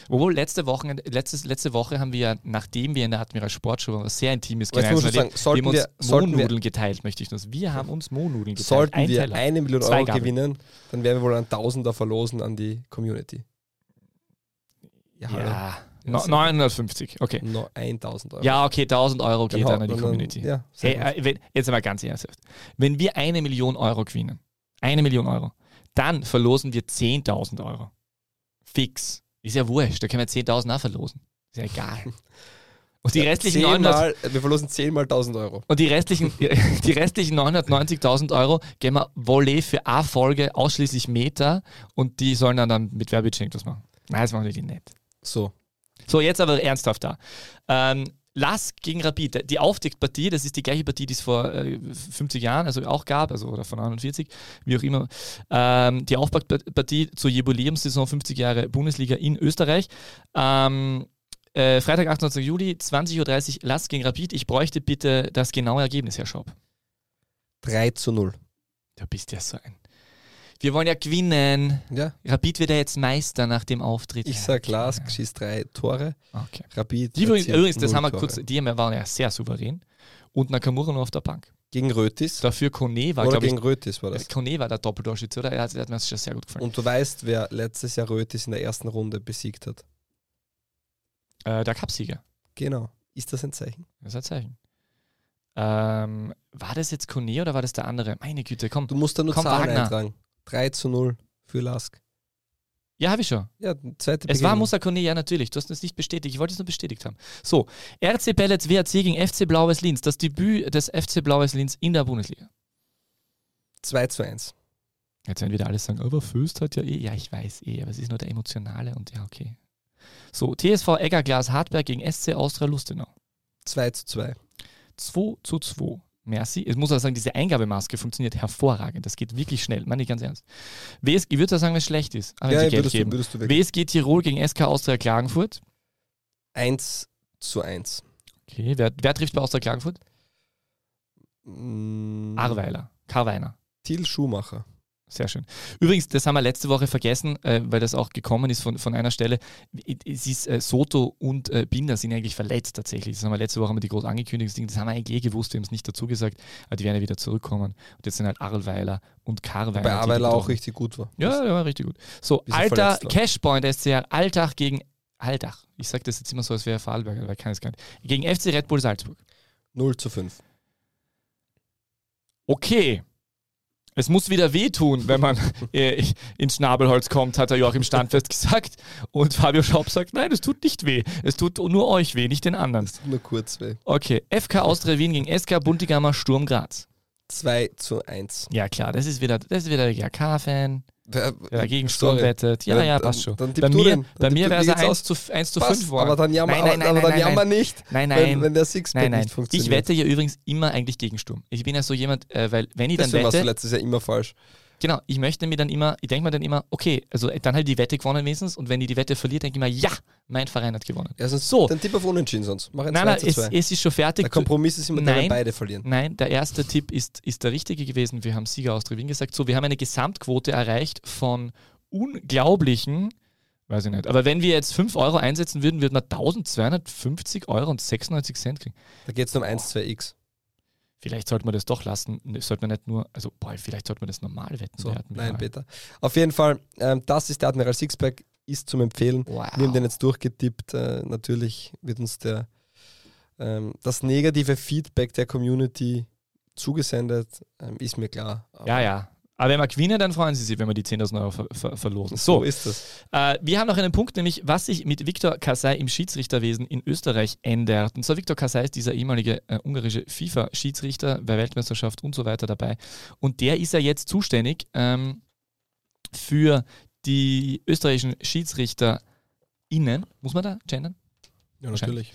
Obwohl, letzte Woche, letztes, letzte Woche haben wir ja, nachdem wir in der Admiral Sportshow was sehr Intimes sagen, sollten wir haben uns sollten wir, geteilt, möchte ich nur. Wir haben uns Mohnnudeln geteilt. sollten Ein wir Teller. eine Million Euro gewinnen, dann werden wir wohl einen Tausender verlosen an die Community. Ja. Ja, no, 950, okay. No, 1000 Euro. Ja, okay, 1000 Euro geht Dann dann an die hau- dann- Community. Ja, Hey, äh, wenn, jetzt aber ganz ernsthaft. Wenn wir eine Million Euro gewinnen, eine Million Euro, dann verlosen wir 10.000 Euro. Fix. Ist ja wurscht, da können wir 10.000 auch verlosen. Ist ja egal. Und die restlichen 900, zehnmal, wir verlosen 10 mal 1000 Euro. und die restlichen, [laughs] die restlichen 990.000 Euro geben wir Volley für eine Folge ausschließlich Meter und die sollen dann, dann mit Werbebudget was machen. Nein, das machen wir nicht. So. So, jetzt aber ernsthaft da. Ähm, Lask gegen Rapid, die Auftaktpartie, das ist die gleiche Partie, die es vor äh, 50 Jahren also auch gab, also oder vor 49, wie auch immer. Ähm, die Auftaktpartie zur Jubiläumssaison 50 Jahre Bundesliga in Österreich. Ähm, äh, Freitag, 28. Juli, 20.30 Uhr, Lask gegen Rapid. Ich bräuchte bitte das genaue Ergebnis, Herr Schaub. 3 zu 0. Du bist ja so ein. Wir wollen ja gewinnen. Ja, Rapid wird ja jetzt Meister nach dem Auftritt. ich sag. Lask schießt drei Tore. Okay. Rapid. Die übrigens, übrigens, das haben wir Tore. kurz, die waren ja sehr souverän. Und Nakamura nur auf der Bank. Gegen Rötis. Dafür Kone war, glaube ich, gegen Rötis war das. Kone war der Doppeltorschütze, oder? Er hat, hat mir das schon sehr gut gefallen. Und du weißt, wer letztes Jahr Rötis in der ersten Runde besiegt hat. äh, der Cupsieger. Genau. Ist das ein Zeichen? Das ist ein Zeichen. Ähm, war das jetzt Kone oder war das der andere? Meine Güte, komm. Du musst da nur Komm, Zahlen Wagner. eintragen. 3 zu 0 für Lask. Ja, habe ich schon. Ja, zweite Es war Begegnung. Musa Kone, ja natürlich. Du hast es nicht bestätigt. Ich wollte es nur bestätigt haben. So, RC Pellets WRC gegen FC Blaues Linz. Das Debüt des FC Blaues Linz in der Bundesliga. 2 zu 1. Jetzt werden wieder alle sagen, aber Föst hat ja eh. Ja, ich weiß eh, aber es ist nur der emotionale und ja, okay. So, TSV Eggerglas Hartberg gegen SC Austria Lustenau. 2 zu 2. 2 zu 2. Merci. Ich muss auch sagen, diese Eingabemaske funktioniert hervorragend. Das geht wirklich schnell, meine ich ganz ernst. WS, ich würde sagen, wenn es schlecht ist, aber wenn Ja, Geld würdest du, geben. würdest du wirklich. WSG Tirol gegen SK Austria Klagenfurt. 1 zu 1. Okay, wer, wer trifft bei Austria Klagenfurt? Mm, Arweiler. Karweiner. Till Schumacher. Sehr schön. Übrigens, das haben wir letzte Woche vergessen, äh, weil das auch gekommen ist von, von einer Stelle. Es ist äh, Soto und äh, Binder sind eigentlich verletzt tatsächlich. Das haben wir letzte Woche haben wir die groß angekündigt. Das haben wir eigentlich eh gewusst, wir haben es nicht dazu gesagt, aber die werden ja wieder zurückkommen. Und jetzt sind halt Arlweiler und Karweiner. Bei gebrochen. auch richtig gut war. Ja, der war richtig gut. So, Alter. Cashpoint SCR, Altach gegen Altach. Ich sage das jetzt immer so, als wäre er Vorarlberger, weil keines kann. Gegen FC Red Bull Salzburg. 0 zu 5. Okay. Es muss wieder wehtun, wenn man [laughs] äh, ins Schnabelholz kommt, hat der Joachim Standfest gesagt. Und Fabio Schaub sagt, nein, es tut nicht weh. Es tut nur euch weh, nicht den anderen. Das tut nur kurz weh. Okay, FK Austria Wien gegen SK Buntigammer Sturm Graz. 2 zu 1. Ja klar, das ist wieder, das ist wieder der GAK-Fan, Wer, der dagegen Sturm wettet. Ja, Dann- ja, dann- passt schon. dann tipp bei mir, bei Dann mir wäre es wie geht's 1 aus? zu, 1 zu Passt, 5 worden. aber dann jammer, Nein, nein, nein, aber dann nein, jammer nicht, Nein, wenn, nein. wenn der Sixpack Nein, nein. nicht funktioniert. Ich wette ja übrigens immer eigentlich gegen Sturm. Ich bin ja so jemand, äh, weil wenn ich dann Deswegen warst du wette, letztes Jahr immer falsch. Genau, ich möchte mir dann immer, ich denke mir dann immer, okay, also äh, dann halt die Wette gewonnen wenigstens und wenn ich die Wette verliere, denke ich mir, ja, mein Verein hat gewonnen. Sonst So. Dann tipp auf Unentschieden sonst. Mach ein Nein, 2 nein, zu es, 2. es ist schon fertig. Der Kompromiss ist immer Nein. beide verlieren. Nein, der erste Tipp ist, ist der richtige gewesen. Wir haben Sieger aus Wien gesagt. So, wir haben eine Gesamtquote erreicht von unglaublichen, weiß ich nicht, aber wenn wir jetzt 5 Euro einsetzen würden, würden wir 1250 Euro und 96 Cent kriegen. Da geht es um 1, 2x. Vielleicht sollte man das doch lassen. Sollte man nicht nur, also boah, vielleicht sollte man das normal wetten. So, nein. Peter. Auf jeden Fall, ähm, das ist der Admiral Sixpack, ist zum Empfehlen. Wow. Wir haben den jetzt durchgetippt. Äh, natürlich wird uns der, ähm, das negative Feedback der Community zugesendet, ähm, ist mir klar. Aber Ja, ja. Aber wenn wir gewinnen, dann freuen sie sich, wenn wir die 10.000 Euro ver ver verlosen. So So, ist das. äh, wir haben noch einen Punkt, nämlich was sich mit Viktor Kasai im Schiedsrichterwesen in Österreich ändert. Und zwar Viktor Kasai ist dieser ehemalige äh, ungarische FIFA-Schiedsrichter bei Weltmeisterschaft und so weiter dabei. Und der ist ja jetzt zuständig ähm, für die österreichischen SchiedsrichterInnen. Muss man da gendern? Ja, natürlich.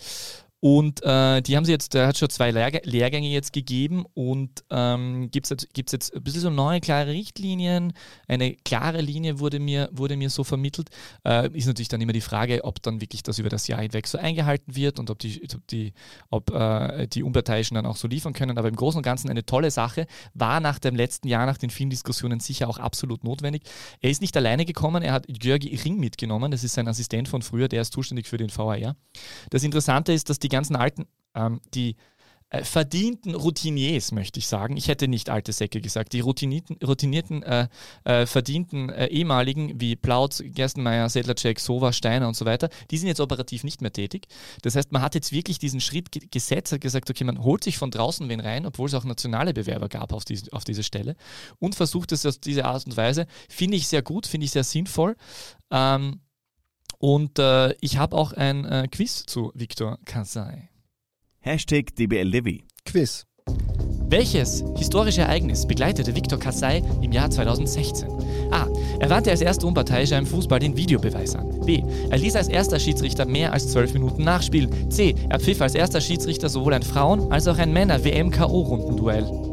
Und äh, die haben sie jetzt, der hat schon zwei Lehrg Lehrgänge jetzt gegeben und ähm, gibt es jetzt, gibt's jetzt ein bisschen so neue, klare Richtlinien. Eine klare Linie wurde mir, wurde mir so vermittelt. Äh, ist natürlich dann immer die Frage, ob dann wirklich das über das Jahr hinweg so eingehalten wird und ob die, ob die, ob, äh, die Unparteiischen dann auch so liefern können. Aber im Großen und Ganzen eine tolle Sache. War nach dem letzten Jahr, nach den vielen Diskussionen sicher auch absolut notwendig. Er ist nicht alleine gekommen, er hat Jörgi Ring mitgenommen. Das ist sein Assistent von früher, der ist zuständig für den VAR. Das Interessante ist, dass die ganzen alten, ähm, die äh, verdienten Routiniers, möchte ich sagen. Ich hätte nicht alte Säcke gesagt. Die routinierten, äh, äh, verdienten äh, ehemaligen wie Plautz, Gerstenmeier, Sedlacek, Sova, Steiner und so weiter, die sind jetzt operativ nicht mehr tätig. Das heißt, man hat jetzt wirklich diesen Schritt ge gesetzt, hat gesagt, okay, man holt sich von draußen wen rein, obwohl es auch nationale Bewerber gab auf, diese, auf diese Stelle und versucht es auf diese Art und Weise. Finde ich sehr gut, finde ich sehr sinnvoll. Ähm, und äh, ich habe auch ein äh, Quiz zu Victor Kasai. Hashtag DBLDW. Quiz. Welches historische Ereignis begleitete Victor Kassai im Jahr 2016? A. Er wandte als erster Unparteiischer im Fußball den Videobeweis an. B. Er ließ als erster Schiedsrichter mehr als zwölf Minuten nachspielen. C. Er pfiff als erster Schiedsrichter sowohl ein Frauen- als auch ein Männer-WM-KO-Rundenduell.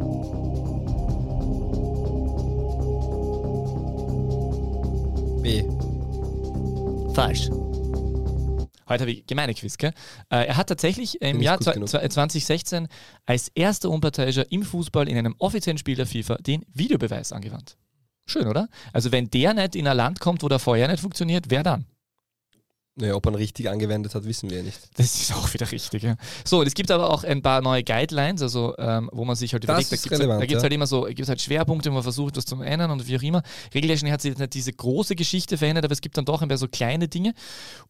Falsch. Heute habe ich gemeine Quiz, gell? Äh, er hat tatsächlich im Jahr gut zwa- genug. zwa- 2016 als erster Unparteiischer im Fußball in einem offiziellen Spiel der FIFA den Videobeweis angewandt. Schön, oder? Also wenn der nicht in ein Land kommt, wo der vorher nicht funktioniert, wer dann? Naja, ob ihn richtig angewendet hat, wissen wir ja nicht. Das ist auch wieder richtig. Ja. So, es gibt aber auch ein paar neue Guidelines, also ähm, wo man sich halt Das überlegt, da gibt es halt, ja. halt immer so, gibt's halt Schwerpunkte, wo man versucht, das zu ändern und wie auch immer. Regeltechnisch hat sich jetzt nicht diese große Geschichte verändert, aber es gibt dann doch ein paar so kleine Dinge.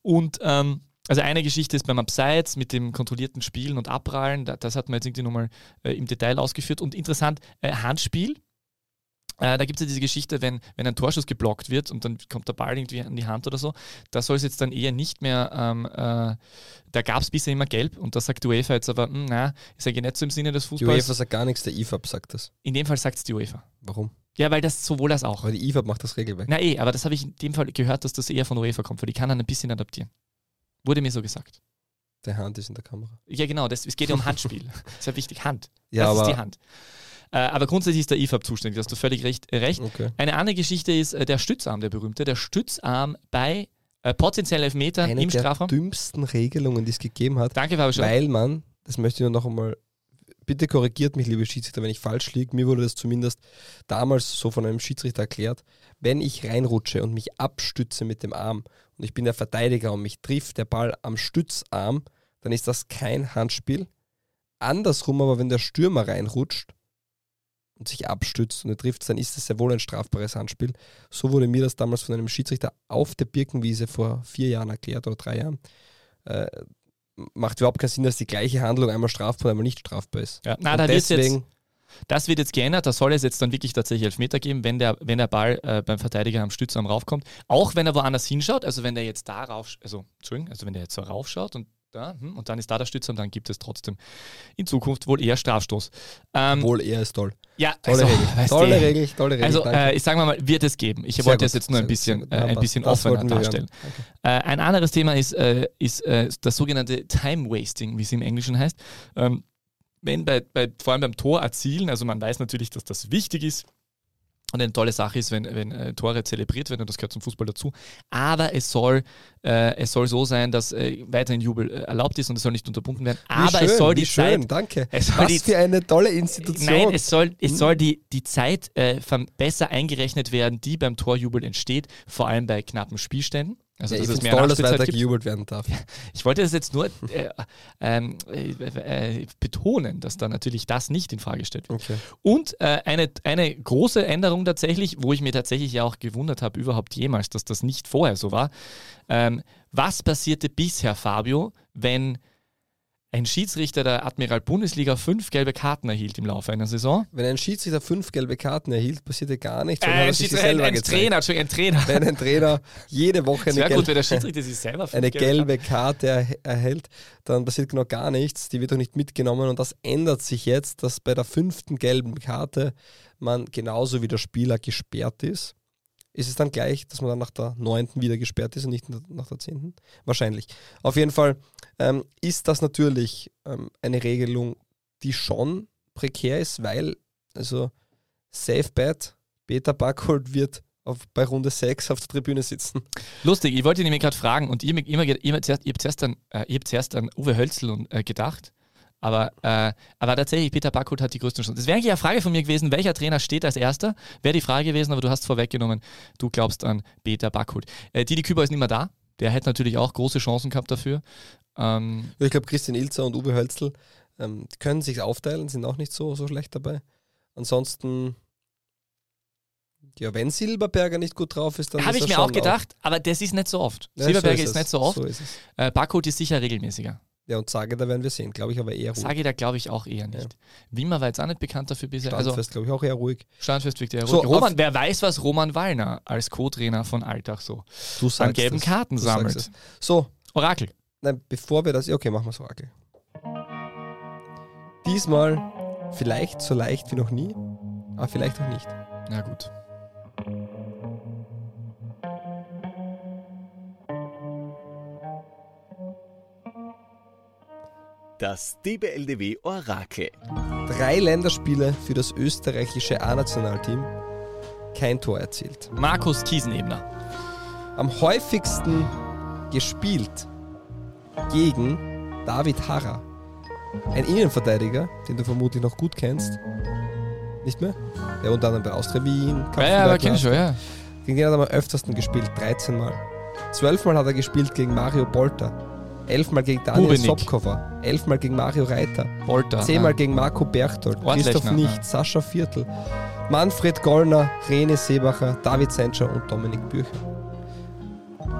Und ähm, also eine Geschichte ist beim Abseits mit dem kontrollierten Spielen und Abprallen, da, das hat man jetzt irgendwie nochmal äh, im Detail ausgeführt. Und interessant, äh, Handspiel, äh, da gibt es ja diese Geschichte, wenn, wenn ein Torschuss geblockt wird und dann kommt der Ball irgendwie an die Hand oder so, da soll es jetzt dann eher nicht mehr, ähm, äh, da gab es bisher immer gelb und da sagt die UEFA jetzt aber, hm, na, ist eigentlich nicht so im Sinne des Die Fußballs. UEFA sagt gar nichts, der IFAB sagt das. In dem Fall sagt es die UEFA. Warum? Ja, weil das sowohl als auch. Aber die IFAB macht das Regelwerk. Na eh, aber das habe ich in dem Fall gehört, dass das eher von UEFA kommt, weil die kann dann ein bisschen adaptieren. Wurde mir so gesagt. Der Hand ist in der Kamera. Ja, genau, das, es geht ja um Handspiel. das [laughs] ist ja wichtig, Hand. Ja, das ist aber. die Hand. Äh, aber grundsätzlich ist der IFAB zuständig, da hast du völlig recht. Äh, recht. Okay. Eine andere Geschichte ist äh, der Stützarm, der berühmte. Der Stützarm bei äh, potenziellen Elfmetern Eine im der Strafraum. dümmsten Regelungen, die es gegeben hat, Danke, Fabian weil man, das möchte ich nur noch einmal, bitte korrigiert mich, liebe Schiedsrichter, wenn ich falsch liege. Mir wurde das zumindest damals so von einem Schiedsrichter erklärt. Wenn ich reinrutsche und mich abstütze mit dem Arm und ich bin der Verteidiger und mich trifft der Ball am Stützarm, dann ist das kein Handspiel. Andersrum aber, wenn der Stürmer reinrutscht und sich abstützt und er trifft, dann ist es sehr wohl ein strafbares Handspiel. So wurde mir das damals von einem Schiedsrichter auf der Birkenwiese vor vier Jahren erklärt oder drei Jahren. Äh, macht überhaupt keinen Sinn, dass die gleiche Handlung einmal strafbar, einmal nicht strafbar ist. Ja, na, Und da jetzt, deswegen, das wird jetzt geändert. Da soll es jetzt dann wirklich tatsächlich Elfmeter geben, wenn der, wenn der Ball äh, beim Verteidiger am Stützarm raufkommt. Auch wenn er woanders hinschaut, also wenn der jetzt da rauf, also, Entschuldigung, also wenn der jetzt so raufschaut und da, hm, und dann ist da der Stützarm, dann gibt es trotzdem in Zukunft wohl eher Strafstoß. Ähm, wohl er ist toll. ja, Tolle also, Regel. Tolle du, Regel, tolle Regel. Also äh, ich sage mal, wird es geben. Ich Sehr wollte es jetzt nur ein bisschen, äh, Ja, ein bisschen das offener darstellen. Danke. Äh, ein anderes Thema ist, äh, ist äh, das sogenannte Time Wasting, wie es im Englischen heißt. Ähm, wenn bei, bei, vor allem beim Tor erzielen, also man weiß natürlich, dass das wichtig ist und eine tolle Sache ist, wenn, wenn äh, Tore zelebriert werden und das gehört zum Fußball dazu. Aber es soll, äh, es soll so sein, dass äh, weiterhin Jubel äh, erlaubt ist und es soll nicht unterbunden werden. Aber schön, es soll die schön, Zeit danke. es soll Was die- für eine tolle Institution. Nein, es soll, es Hm. soll die, die Zeit äh, besser eingerechnet werden, die beim Torjubel entsteht, vor allem bei knappen Spielständen. Also, ja, ich dass es finde mehr toll, dass weiter gejubelt werden darf. [laughs] Ich wollte das jetzt nur äh, ähm, äh, äh, betonen, dass da natürlich das nicht in Frage gestellt wird. Okay. Und äh, eine, eine große Änderung tatsächlich, wo ich mir tatsächlich ja auch gewundert habe, überhaupt jemals, dass das nicht vorher so war. Ähm, was passierte bisher, Fabio, wenn ein Schiedsrichter der Admiral Bundesliga fünf gelbe Karten erhielt im Laufe einer Saison? Wenn ein Schiedsrichter fünf gelbe Karten erhält, passierte gar nichts. Äh, ein, Schiedsrichter, ein, ein. Trainer, Entschuldigung, ein Trainer. Wenn ein Trainer jede Woche eine, wäre gut, wenn gelbe, der Schiedsrichter sich selber eine gelbe gelbe Karte er, erhält, dann passiert genau gar nichts. Die wird auch nicht mitgenommen und das ändert sich jetzt, dass bei der fünften gelben Karte man genauso wie der Spieler gesperrt ist. Ist es dann gleich, dass man dann nach der neunten wieder gesperrt ist und nicht nach der zehnten? Wahrscheinlich. Auf jeden Fall ähm, ist das natürlich ähm, eine Regelung, die schon prekär ist, weil also Safe Bet, Peter Backhold wird auf, bei Runde 6 auf der Tribüne sitzen. Lustig, ich wollte nämlich gerade fragen und ihr, ihr, ihr, ihr, ihr habt zuerst an, äh, Uwe Hölzl äh, gedacht. Aber, äh, aber tatsächlich, Peter Backholt hat die größten Chancen. Das wäre eigentlich eine Frage von mir gewesen, welcher Trainer steht als erster? Wäre die Frage gewesen, aber du hast vorweggenommen, du glaubst an Peter Backholt. Äh, Didi Küber ist nicht mehr da. Der hätte natürlich auch große Chancen gehabt dafür. Ähm, ich glaube, Christian Ilzer und Uwe Hölzl ähm, können sich aufteilen, sind auch nicht so, so schlecht dabei. Ansonsten ja, wenn Silberberger nicht gut drauf ist, dann Habe ich mir auch gedacht, auch. aber das ist nicht so oft. Ja, Silberberger so ist, ist nicht so oft. So ist es. Äh, Barcode ist sicher regelmäßiger. Ja, und Sage, da werden wir sehen, glaube ich aber eher ruhig. Sage, da glaube ich auch eher nicht. Ja. Wimmer war jetzt auch nicht bekannt dafür bisher. Standfest, also, glaube ich, auch eher ruhig. Standfest wirkt eher ruhig. Roman, wer weiß, was Roman Wallner als Co-Trainer von Alltag so du an gelben das. Karten du sammelt. So. Orakel. Nein, bevor wir das. Okay, machen wir das Orakel. Diesmal vielleicht so leicht wie noch nie, aber vielleicht auch nicht. Na gut. Das DBLDW Orakel. Drei Länderspiele für das österreichische A-Nationalteam. Kein Tor erzielt. Markus Kiesenebner. Am häufigsten gespielt gegen David Harrer. Ein Innenverteidiger, den du vermutlich noch gut kennst. Nicht mehr? Der unter anderem bei Austria Wien. Ja, ja, aber kenn ich schon, ja. Gegen den hat er am öftersten gespielt, 13 Mal. 12 Mal hat er gespielt gegen Mario Bolter. Elfmal gegen Daniel Bubenik. Sopkova, elfmal gegen Mario Reiter, Volta, zehnmal ja. gegen Marco Berchtold, Christoph Nicht, ja. Sascha Viertel, Manfred Gollner, Rene Seebacher, David Senscher und Dominik Bücher.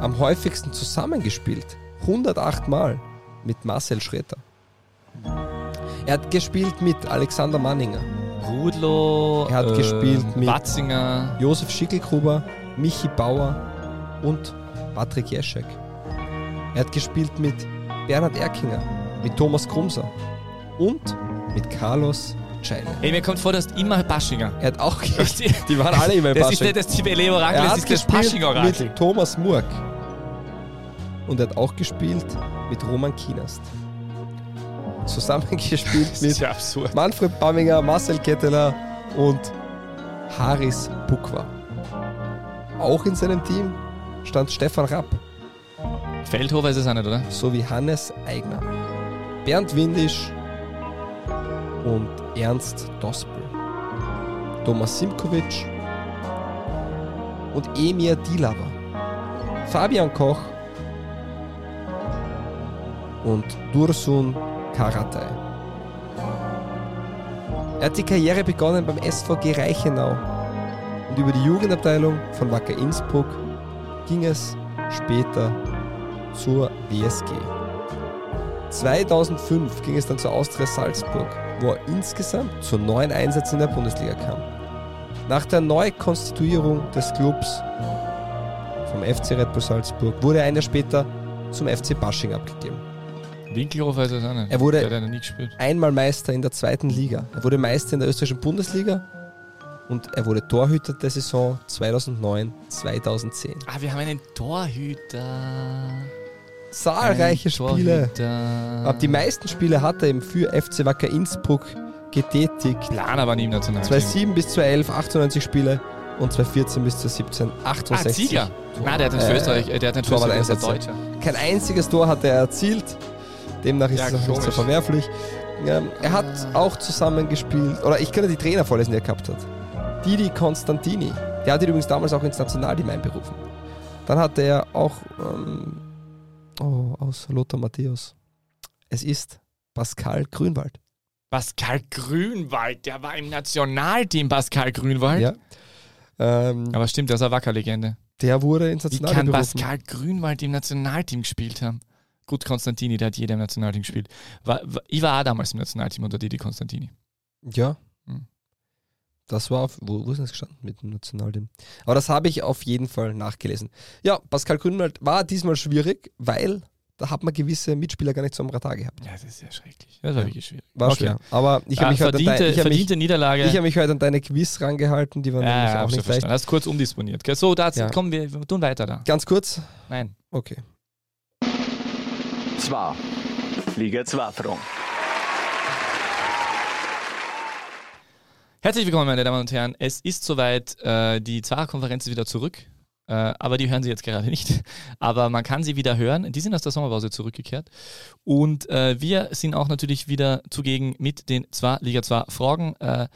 Am häufigsten zusammengespielt, 108 Mal, mit Marcel Schroeter. Er hat gespielt mit Alexander Manninger. Rudlo, er hat äh, gespielt mit Watzinger, Josef Schickelgruber, Michi Bauer und Patrick Jeschek. Er hat gespielt mit Bernhard Erkinger, mit Thomas Krumser und mit Carlos Scheile. Ey, mir kommt vor, dass immer Baschinger. Er hat auch [laughs] gespielt. Die waren alle immer im Das ist nicht das Tibele-Orakel, das ist das Pasching-Orakel. mit Thomas Murk. Und er hat auch gespielt mit Roman Kienast. Zusammengespielt mit ja Manfred Bamminger, Marcel Ketteler und Haris Bukwa. Auch in seinem Team stand Stefan Rapp. Feldhofer ist es auch nicht, oder? Sowie Hannes Eigner, Bernd Windisch und Ernst Dospel, Thomas Simkovic und Emir Dilava, Fabian Koch und Dursun Karatay. Er hat die Karriere begonnen beim SVG Reichenau und über die Jugendabteilung von Wacker Innsbruck ging es später zur WSG. 2005 ging es dann zur Austria Salzburg, wo er insgesamt zu neun Einsätzen in der Bundesliga kam. Nach der Neukonstituierung des Clubs vom FC Red Bull Salzburg wurde er ein Jahr später zum FC Basching abgegeben. Winkelhofer ist es auch nicht. Er wurde einmal Meister in der zweiten Liga. Er wurde Meister in der österreichischen Bundesliga und er wurde Torhüter der Saison 2009-2010. Ah, wir haben einen Torhüter zahlreiche Spiele. Aber die meisten Spiele hat er eben für FC Wacker Innsbruck getätigt. Planer war nie im Nationalteam. 2007 bis 2011 98 Spiele und 2014 bis 2017 68. Ah, Sieger. Nein, der hat nicht für äh, Österreich, der hat nicht für Österreich, der Deutscher. Kein einziges Tor hat er erzielt. Demnach ist ja, es auch nicht so verwerflich. Ähm, er hat auch zusammengespielt, oder ich könnte die Trainer vorlesen, die er gehabt hat. Didi Constantini. Der hat ihn übrigens damals auch ins Nationalteam einberufen. Dann hatte er auch ähm, Oh, aus Lothar Matthäus. Es ist Pascal Grünwald. Pascal Grünwald, der war im Nationalteam, Pascal Grünwald. Ja. Ähm, Aber stimmt, der ist eine Wackerlegende. Der wurde ins Nationalteam Wie kann berufen. Pascal Grünwald im Nationalteam gespielt haben? Gut, Konstantini, der hat jeder im Nationalteam gespielt. War, war, ich war auch damals im Nationalteam unter Didi Konstantini. Ja. Hm. Das war auf, wo, wo ist das gestanden mit dem Nationalteam? Aber das habe ich auf jeden Fall nachgelesen. Ja, Pascal Grünwald war diesmal schwierig, weil da hat man gewisse Mitspieler gar nicht so am Radar gehabt. Ja, das ist ja schrecklich. Das war wirklich schwierig. War Okay. schwer. Aber ich habe Ah, mich, heute an verdiente, dein- ich hab mich, verdiente Niederlage. ich hab mich heute an deine Quiz rangehalten, die waren ja, nämlich ja, auch nicht leicht. Hast kurz umdisponiert. gell? So, dazu Ja. kommen wir, wir tun weiter da. Ganz kurz. Nein. Okay. Zwar. Liga 2 Herzlich willkommen, meine Damen und Herren. Es ist soweit, äh, die Zwarer-Konferenz ist wieder zurück. Äh, aber die hören Sie jetzt gerade nicht. [laughs] Aber man kann sie wieder hören. Die sind aus der Sommerpause zurückgekehrt. Und äh, wir sind auch natürlich wieder zugegen mit den zwei Liga 2 Fragen. Äh,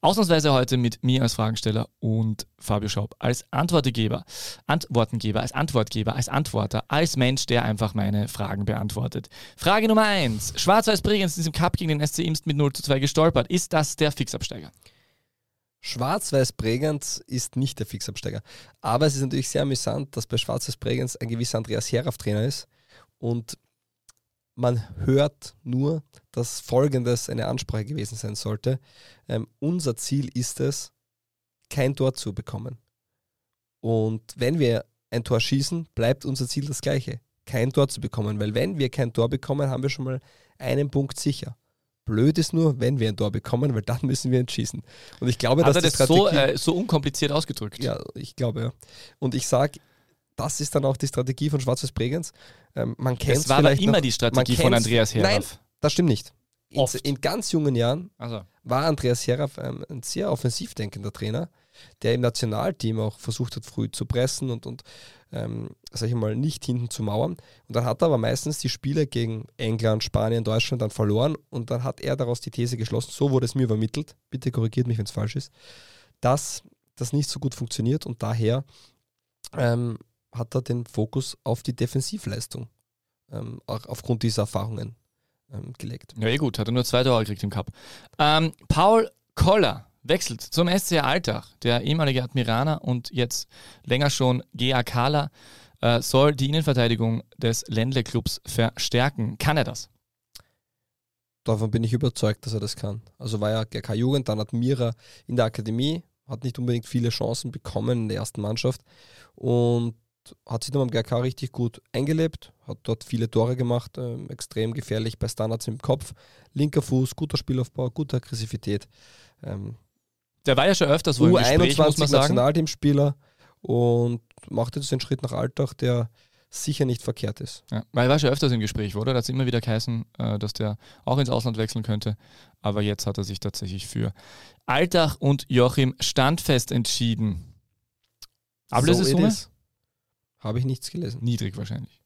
ausnahmsweise heute mit mir als Fragensteller und Fabio Schaub als Antwortegeber, Antwortengeber, als Antwortgeber, als Antworter, als Mensch, der einfach meine Fragen beantwortet. Frage Nummer 1. Schwarz-Weiß Bregenz ist im Cup gegen den SC Imst mit 0 zu 2 gestolpert. Ist das der Fixabsteiger? Schwarz-Weiß Bregenz ist nicht der Fixabsteiger. Aber es ist natürlich sehr amüsant, dass bei Schwarz-Weiß Bregenz ein gewisser Andreas Herauf Trainer ist. Und man hört nur, dass folgendes eine Ansprache gewesen sein sollte. Ähm, unser Ziel ist es, kein Tor zu bekommen. Und wenn wir ein Tor schießen, bleibt unser Ziel das gleiche. Kein Tor zu bekommen. Weil wenn wir kein Tor bekommen, haben wir schon mal einen Punkt sicher. Blöd ist nur, wenn wir ein Tor bekommen, weil dann müssen wir entschießen. Und ich glaube, Hat dass er das so, Strategie, äh, so unkompliziert ausgedrückt? ja, ich glaube, ja. Und ich sage, das ist dann auch die Strategie von Schwarz-Weiß Bregenz. Ähm, man kennt Das war vielleicht immer noch, die Strategie von Andreas Herauf. das stimmt nicht. In, in ganz jungen Jahren Also, war Andreas Herauf ähm, ein sehr offensiv denkender Trainer, der im Nationalteam auch versucht hat, früh zu pressen und, und ähm, sag ich mal, nicht hinten zu mauern. Und dann hat er aber meistens die Spiele gegen England, Spanien, Deutschland dann verloren und dann hat er daraus die These geschlossen, so wurde es mir übermittelt, bitte korrigiert mich, wenn es falsch ist, dass das nicht so gut funktioniert und daher ähm, hat er den Fokus auf die Defensivleistung ähm, auch aufgrund dieser Erfahrungen ähm, gelegt. ja, eh gut, hat er nur zwei Tore gekriegt im Cup. Ähm, Paul Koller wechselt zum SC Alltag. Der ehemalige Admiraner und jetzt länger schon GA Kala äh, soll die Innenverteidigung des Ländle-Clubs verstärken. Kann er das? Davon bin ich überzeugt, dass er das kann. Also war ja GK Jugend, dann hat Mira in der Akademie, hat nicht unbedingt viele Chancen bekommen in der ersten Mannschaft und hat sich dann beim GK richtig gut eingelebt, hat dort viele Tore gemacht, ähm, extrem gefährlich bei Standards im Kopf, linker Fuß, guter Spielaufbau, gute Aggressivität. Ähm, Der war ja schon öfters wohl im Gespräch, muss U21 man sagen. Nationalteamspieler und macht jetzt den Schritt nach Alltag, der sicher nicht verkehrt ist. Ja, weil er war schon öfters im Gespräch, oder? Da hat es immer wieder geheißen, äh, dass der auch ins Ausland wechseln könnte. Aber jetzt hat er sich tatsächlich für Alltag und Joachim Standfest entschieden. Ablösesumme? So. Habe ich nichts gelesen. Niedrig wahrscheinlich.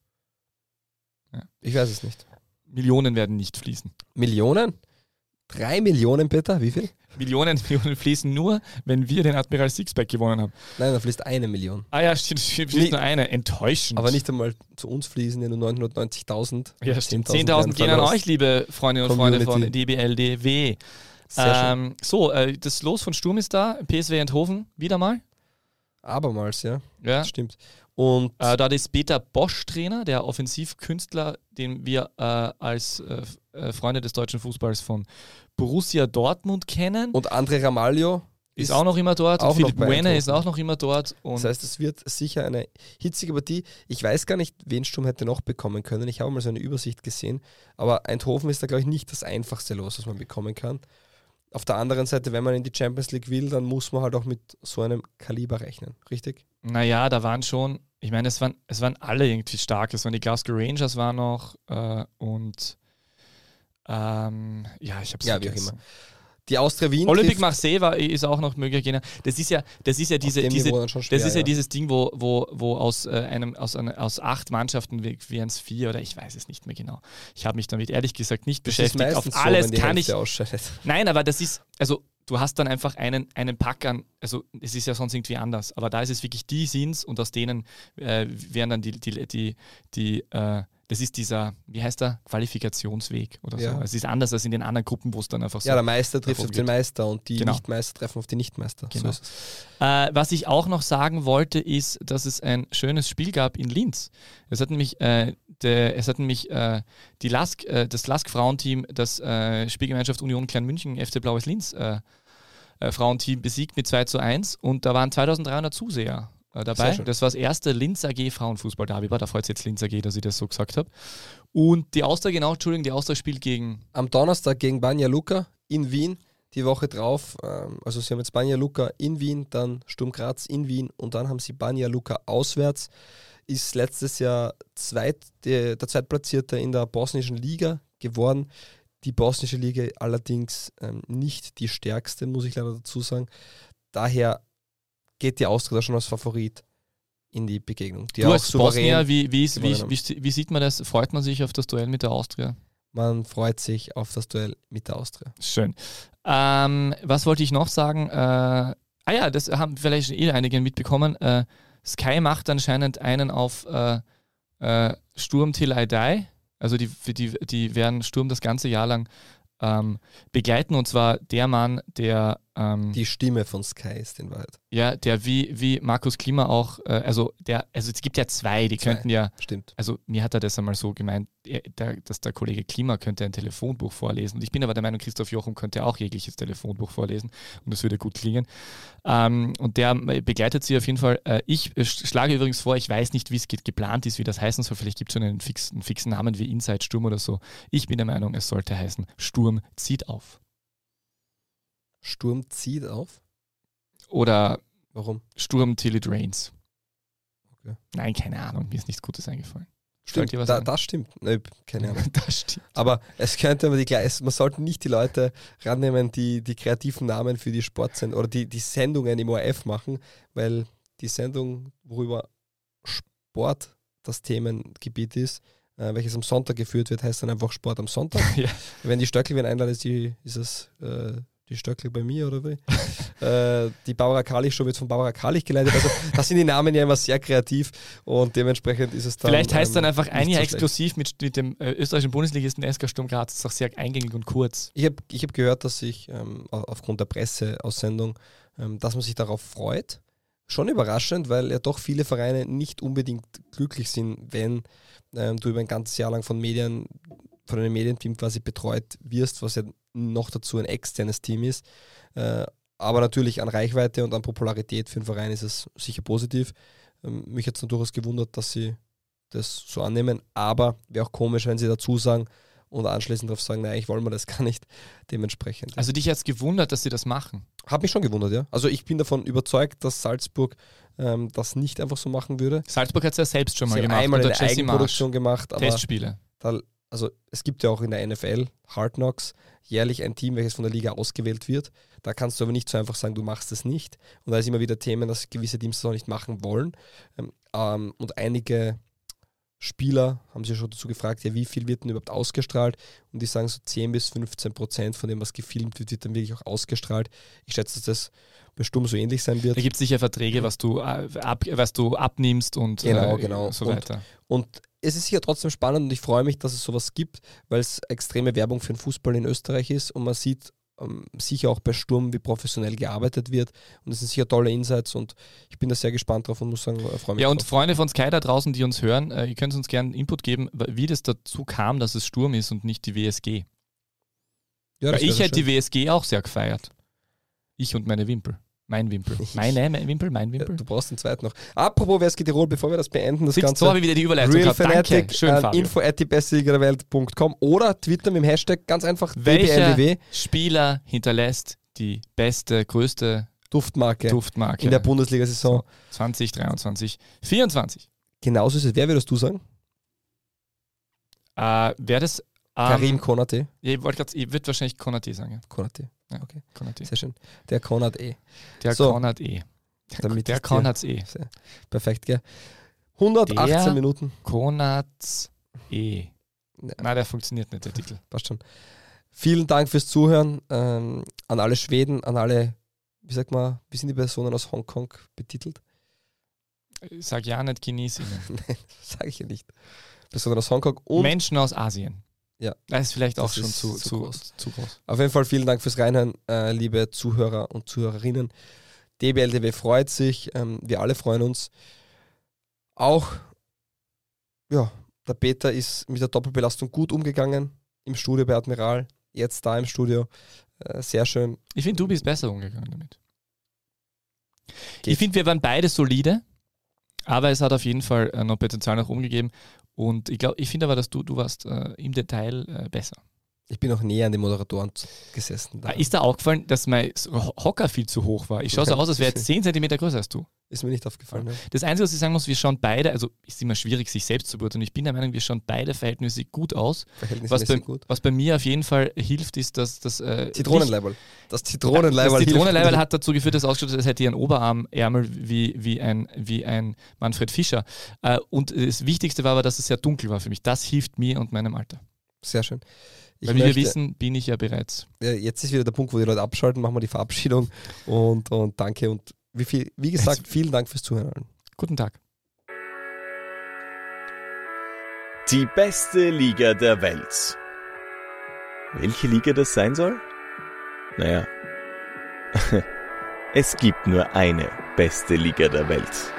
Ich weiß es nicht. Millionen werden nicht fließen. Millionen? Drei Millionen, Peter? Wie viel? Millionen, Millionen fließen nur, wenn wir den Admiral Sixpack gewonnen haben. Nein, da fließt eine Million. Ah ja, stimmt, Nee. fließt nur eine. Enttäuschend. Aber nicht einmal zu uns fließen nur 990.000. Ja, stimmt. 10.000 10.000 werden gehen an euch, liebe Freundinnen und Freunde von Community. DBLDW. Ähm, so, äh, das Los von Sturm ist da. PSW Enthofen, wieder mal. Abermals, ja. Ja. Das stimmt. Und Äh, da ist Peter Bosch Trainer, der Offensivkünstler, den wir äh, als äh, äh, Freunde des deutschen Fußballs von Borussia Dortmund kennen. Und André Ramalho ist, auch noch immer dort. auch Philipp Eindhoven. ist auch noch immer dort. Das heißt, es wird sicher eine hitzige Partie. Ich weiß gar nicht, wen Sturm hätte noch bekommen können. Ich habe mal so eine Übersicht gesehen. Aber Eindhoven ist da, glaube ich, nicht das einfachste Los, was man bekommen kann. Auf der anderen Seite, wenn man in die Champions League will, dann muss man halt auch mit so einem Kaliber rechnen. Richtig? naja, da waren schon, ich meine, es waren, es waren alle irgendwie stark. Es waren die Glasgow Rangers waren noch äh, und ähm, ja, ich habe Ja, wie auch immer. Die Austria Wien. Olympique Marseille war, ist auch noch möglicher Gegner. Das ist ja, das ist ja diese, diese, schwer, Das ist ja, dieses Ding, wo, wo, wo aus, äh, einem, aus, einer, aus acht Mannschaften wären es vier oder ich weiß es nicht mehr genau. Ich habe mich damit ehrlich gesagt nicht Das beschäftigt. Auf alles so, kann ich. Hälfte ausscheidet. Nein, aber das ist, also du hast dann einfach einen, einen Pack an, also es ist ja sonst irgendwie anders, aber da ist es wirklich die sind's und aus denen äh, wären dann die, die, die, die äh, das ist dieser, wie heißt der, Qualifikationsweg oder Ja. so. Es ist anders als in den anderen Gruppen, wo es dann einfach so Ja, der Meister trifft auf den. Meister und die Genau. Nichtmeister treffen auf die Nichtmeister. Genau. So. Äh, was ich auch noch sagen wollte, ist, dass es ein schönes Spiel gab in Linz. Es hat nämlich, äh, der, es hat nämlich äh, die Lask, äh, das Lask-Frauenteam, das äh, Spielgemeinschaft Union Klein München, FC Blaues Linz, äh, Frauenteam besiegt mit 2 zu 1 und da waren 2300 Zuseher äh, dabei. Das war das erste Linz AG Frauenfußball-Derby. Da freut sich jetzt Linz AG, dass ich das so gesagt habe. Und die Austria, genau, Entschuldigung, die Austria spielt gegen Am Donnerstag gegen Banja Luka in Wien. Die Woche drauf, ähm, also sie haben jetzt Banja Luka in Wien, dann Sturm Graz in Wien und dann haben sie Banja Luka auswärts. Ist letztes Jahr zweit, der, der Zweitplatzierte in der bosnischen Liga geworden. Die bosnische Liga allerdings ähm, nicht die stärkste, muss ich leider dazu sagen. Daher geht die Austria da schon als Favorit in die Begegnung. Die du als Bosnier, wie, wie, ist- wie, wie, wie sieht man das? Freut man sich auf das Duell mit der Austria? Man freut sich auf das Duell mit der Austria. Schön. Ähm, was wollte ich noch sagen? Äh, ah ja, das haben vielleicht schon eh einige mitbekommen. Äh, Sky macht anscheinend einen auf äh, äh, Sturm Till I Die. Also die, die, die werden Sturm das ganze Jahr lang ähm, begleiten. Und zwar der Mann, der ähm, Die Stimme von Sky ist in Wahrheit. ja, der wie, wie Markus Klima auch, äh, also der, also es gibt ja zwei, die Zwei. könnten ja Stimmt. also mir hat er das einmal so gemeint, er, der, dass der Kollege Klima könnte ein Telefonbuch vorlesen. Und ich bin aber der Meinung, Christoph Jochum könnte auch jegliches Telefonbuch vorlesen und das würde gut klingen. Ähm, und der äh, begleitet sie auf jeden Fall. Äh, ich äh, sch- schlage übrigens vor, ich weiß nicht, wie es ge- geplant ist, wie das heißen soll. Vielleicht gibt es schon einen fixen, fixen Namen wie Inside Sturm oder so. Ich bin der Meinung, es sollte heißen Sturm zieht auf. Sturm zieht auf. Oder Warum? Sturm till it rains. Okay. Nein, keine Ahnung, mir ist nichts Gutes eingefallen. Stimmt, Fällt dir was da, ein? das stimmt. Nee, keine Ahnung. [laughs] das stimmt. Aber es könnte aber die gleichen, man sollte nicht die Leute rannehmen, die die kreativen Namen für die Sportsendungen oder die, die Sendungen im ORF machen, weil die Sendung, worüber Sport das Themengebiet ist, äh, welches am Sonntag geführt wird, heißt dann einfach Sport am Sonntag. [laughs] Ja. Wenn die Stöckel wen einladen, ist, die, ist es äh, die Stöckel bei mir oder wie? [laughs] äh, die Barbara Kalich Show wird von Barbara Kalich geleitet. Also das sind die Namen ja immer sehr kreativ und dementsprechend ist es dann. Vielleicht heißt ähm, dann einfach ein Jahr so exklusiv mit, mit dem äh, österreichischen Bundesligisten SK Sturm Graz. Das ist auch sehr eingängig und kurz. Ich habe ich hab gehört, dass sich ähm, au- aufgrund der Presseaussendung, ähm, dass man sich darauf freut. Schon überraschend, weil ja doch viele Vereine nicht unbedingt glücklich sind, wenn ähm, du über ein ganzes Jahr lang von Medien, von einem Medienteam quasi betreut wirst, was ja noch dazu ein externes Team ist. Äh, aber natürlich an Reichweite und an Popularität für den Verein ist es sicher positiv. Ähm, mich hat es durchaus gewundert, dass sie das so annehmen, aber wäre auch komisch, wenn sie dazu sagen und anschließend darauf sagen, nein, ich wollen wir das [laughs] gar nicht. Dementsprechend. Also dich hat es gewundert, dass sie das machen. Hat mich schon gewundert, ja. Also ich bin davon überzeugt, dass Salzburg ähm, das nicht einfach so machen würde. Salzburg hat es ja selbst schon mal Sie haben gemacht. einmal eine Jesse Marsch. Eigenproduktion gemacht, aber Testspiele. da, also es gibt ja auch in der NFL, Hard Knocks, jährlich ein Team, welches von der Liga ausgewählt wird. Da kannst du aber nicht so einfach sagen, du machst es nicht. Und da ist immer wieder Themen, dass gewisse Teams das auch nicht machen wollen. Ähm, ähm, und einige Spieler haben sich schon dazu gefragt, ja, wie viel wird denn überhaupt ausgestrahlt? Und die sagen so 10 bis 15 Prozent von dem, was gefilmt wird, wird dann wirklich auch ausgestrahlt. Ich schätze, dass das bei Sturm so ähnlich sein wird. Da gibt es sicher Verträge, was du, äh, ab, was du abnimmst und Genau, äh, genau. so Und- weiter. Und es ist sicher trotzdem spannend und ich freue mich, dass es sowas gibt, weil es extreme Werbung für den Fußball in Österreich ist und man sieht ähm, sicher auch bei Sturm, wie professionell gearbeitet wird. Und es sind sicher tolle Insights und ich bin da sehr gespannt drauf und muss sagen, äh, freue mich Ja, und drauf. Freunde von Sky da draußen, die uns hören, äh, ihr könnt uns gerne Input geben, wie das dazu kam, dass es Sturm ist und nicht die WSG. Ja, ich hätte die WSG auch sehr gefeiert. Ich und meine Wimpel. Mein Wimpel. Mein Wimpel, mein schön. Ja, Wimpel. du brauchst den zweiten noch. Apropos WSG Tirol, bevor wir das beenden, das Siehst, Ganze. so habe ich wieder die Überleitung Real gehabt. Danke. Fanatic Schön, an Fabio. info at die beste Liga der Welt.com oder Twitter mit dem Hashtag ganz einfach Welcher DBLDW, Spieler hinterlässt die beste, größte Duftmarke Duftmarke in der Bundesliga-Saison. 2023, 24. Genauso ist es. Wer würdest du sagen? Äh, Wäre das. Ähm, Karim Konate. Ja, ich wollte gerade, ich würde wahrscheinlich Konate sagen. Ja. Konate. Konate. Sehr schön. Der Konat eh. Der So. Konat eh. Der, Damit der eh. Sehr perfekt, gell? 118 Der- Minuten. Konats. Ja. Nein, der funktioniert nicht, der Titel. Passt schon. Vielen Dank fürs Zuhören ähm, an alle Schweden, an alle, wie sagt man, wie sind die Personen aus Hongkong betitelt? Sag ja nicht, ihn. [laughs] Nein, sage ich ja nicht. Personen aus Hongkong und Menschen aus Asien. Ja. Das ist vielleicht auch Das schon zu zu, groß. zu groß. auf jeden Fall vielen Dank fürs Reinhören, äh, liebe Zuhörer und Zuhörerinnen. DBLDW freut sich, ähm, wir alle freuen uns. Auch, ja, der Peter ist mit der Doppelbelastung gut umgegangen im Studio bei Admiral, jetzt da im Studio. Äh, sehr schön. Ich finde, du bist besser umgegangen damit. Geht. Ich finde, wir waren beide solide. Aber es hat auf jeden Fall äh, noch Potenzial nach oben gegeben. Und ich glaube, ich finde aber, dass du, du warst äh, im Detail äh, besser. Ich bin auch näher an den Moderatoren gesessen. Da. Ist da aufgefallen, dass mein Hocker viel zu hoch war? Ich schaue so aus, als wäre jetzt 10 cm größer als du. Ist mir nicht aufgefallen. Ja. Das Einzige, was ich sagen muss, wir schauen beide, also ist immer schwierig, sich selbst zu beurteilen. Ich bin der Meinung, wir schauen beide verhältnismäßig gut aus. Verhältnismäßig was bei, gut. Was bei mir auf jeden Fall hilft, ist, dass das. Äh, Zitronenleiberl. Das Zitronenleiberl. Das Zitronenleiberl hat dazu geführt, dass es ausgeschaut hat, als hätte ich einen Oberarmärmel wie, wie, ein, wie ein Manfred Fischer. Äh, und das Wichtigste war aber, dass es sehr dunkel war für mich. Das hilft mir und meinem Alter. Sehr schön. Ich Weil wie möchte, wir wissen, bin ich ja bereits. Jetzt ist wieder der Punkt, wo die Leute abschalten, machen wir die Verabschiedung und, und danke und wie, viel, wie gesagt, vielen Dank fürs Zuhören. Guten Tag. Die beste Liga der Welt. Welche Liga das sein soll? Naja, [laughs] es gibt nur eine beste Liga der Welt.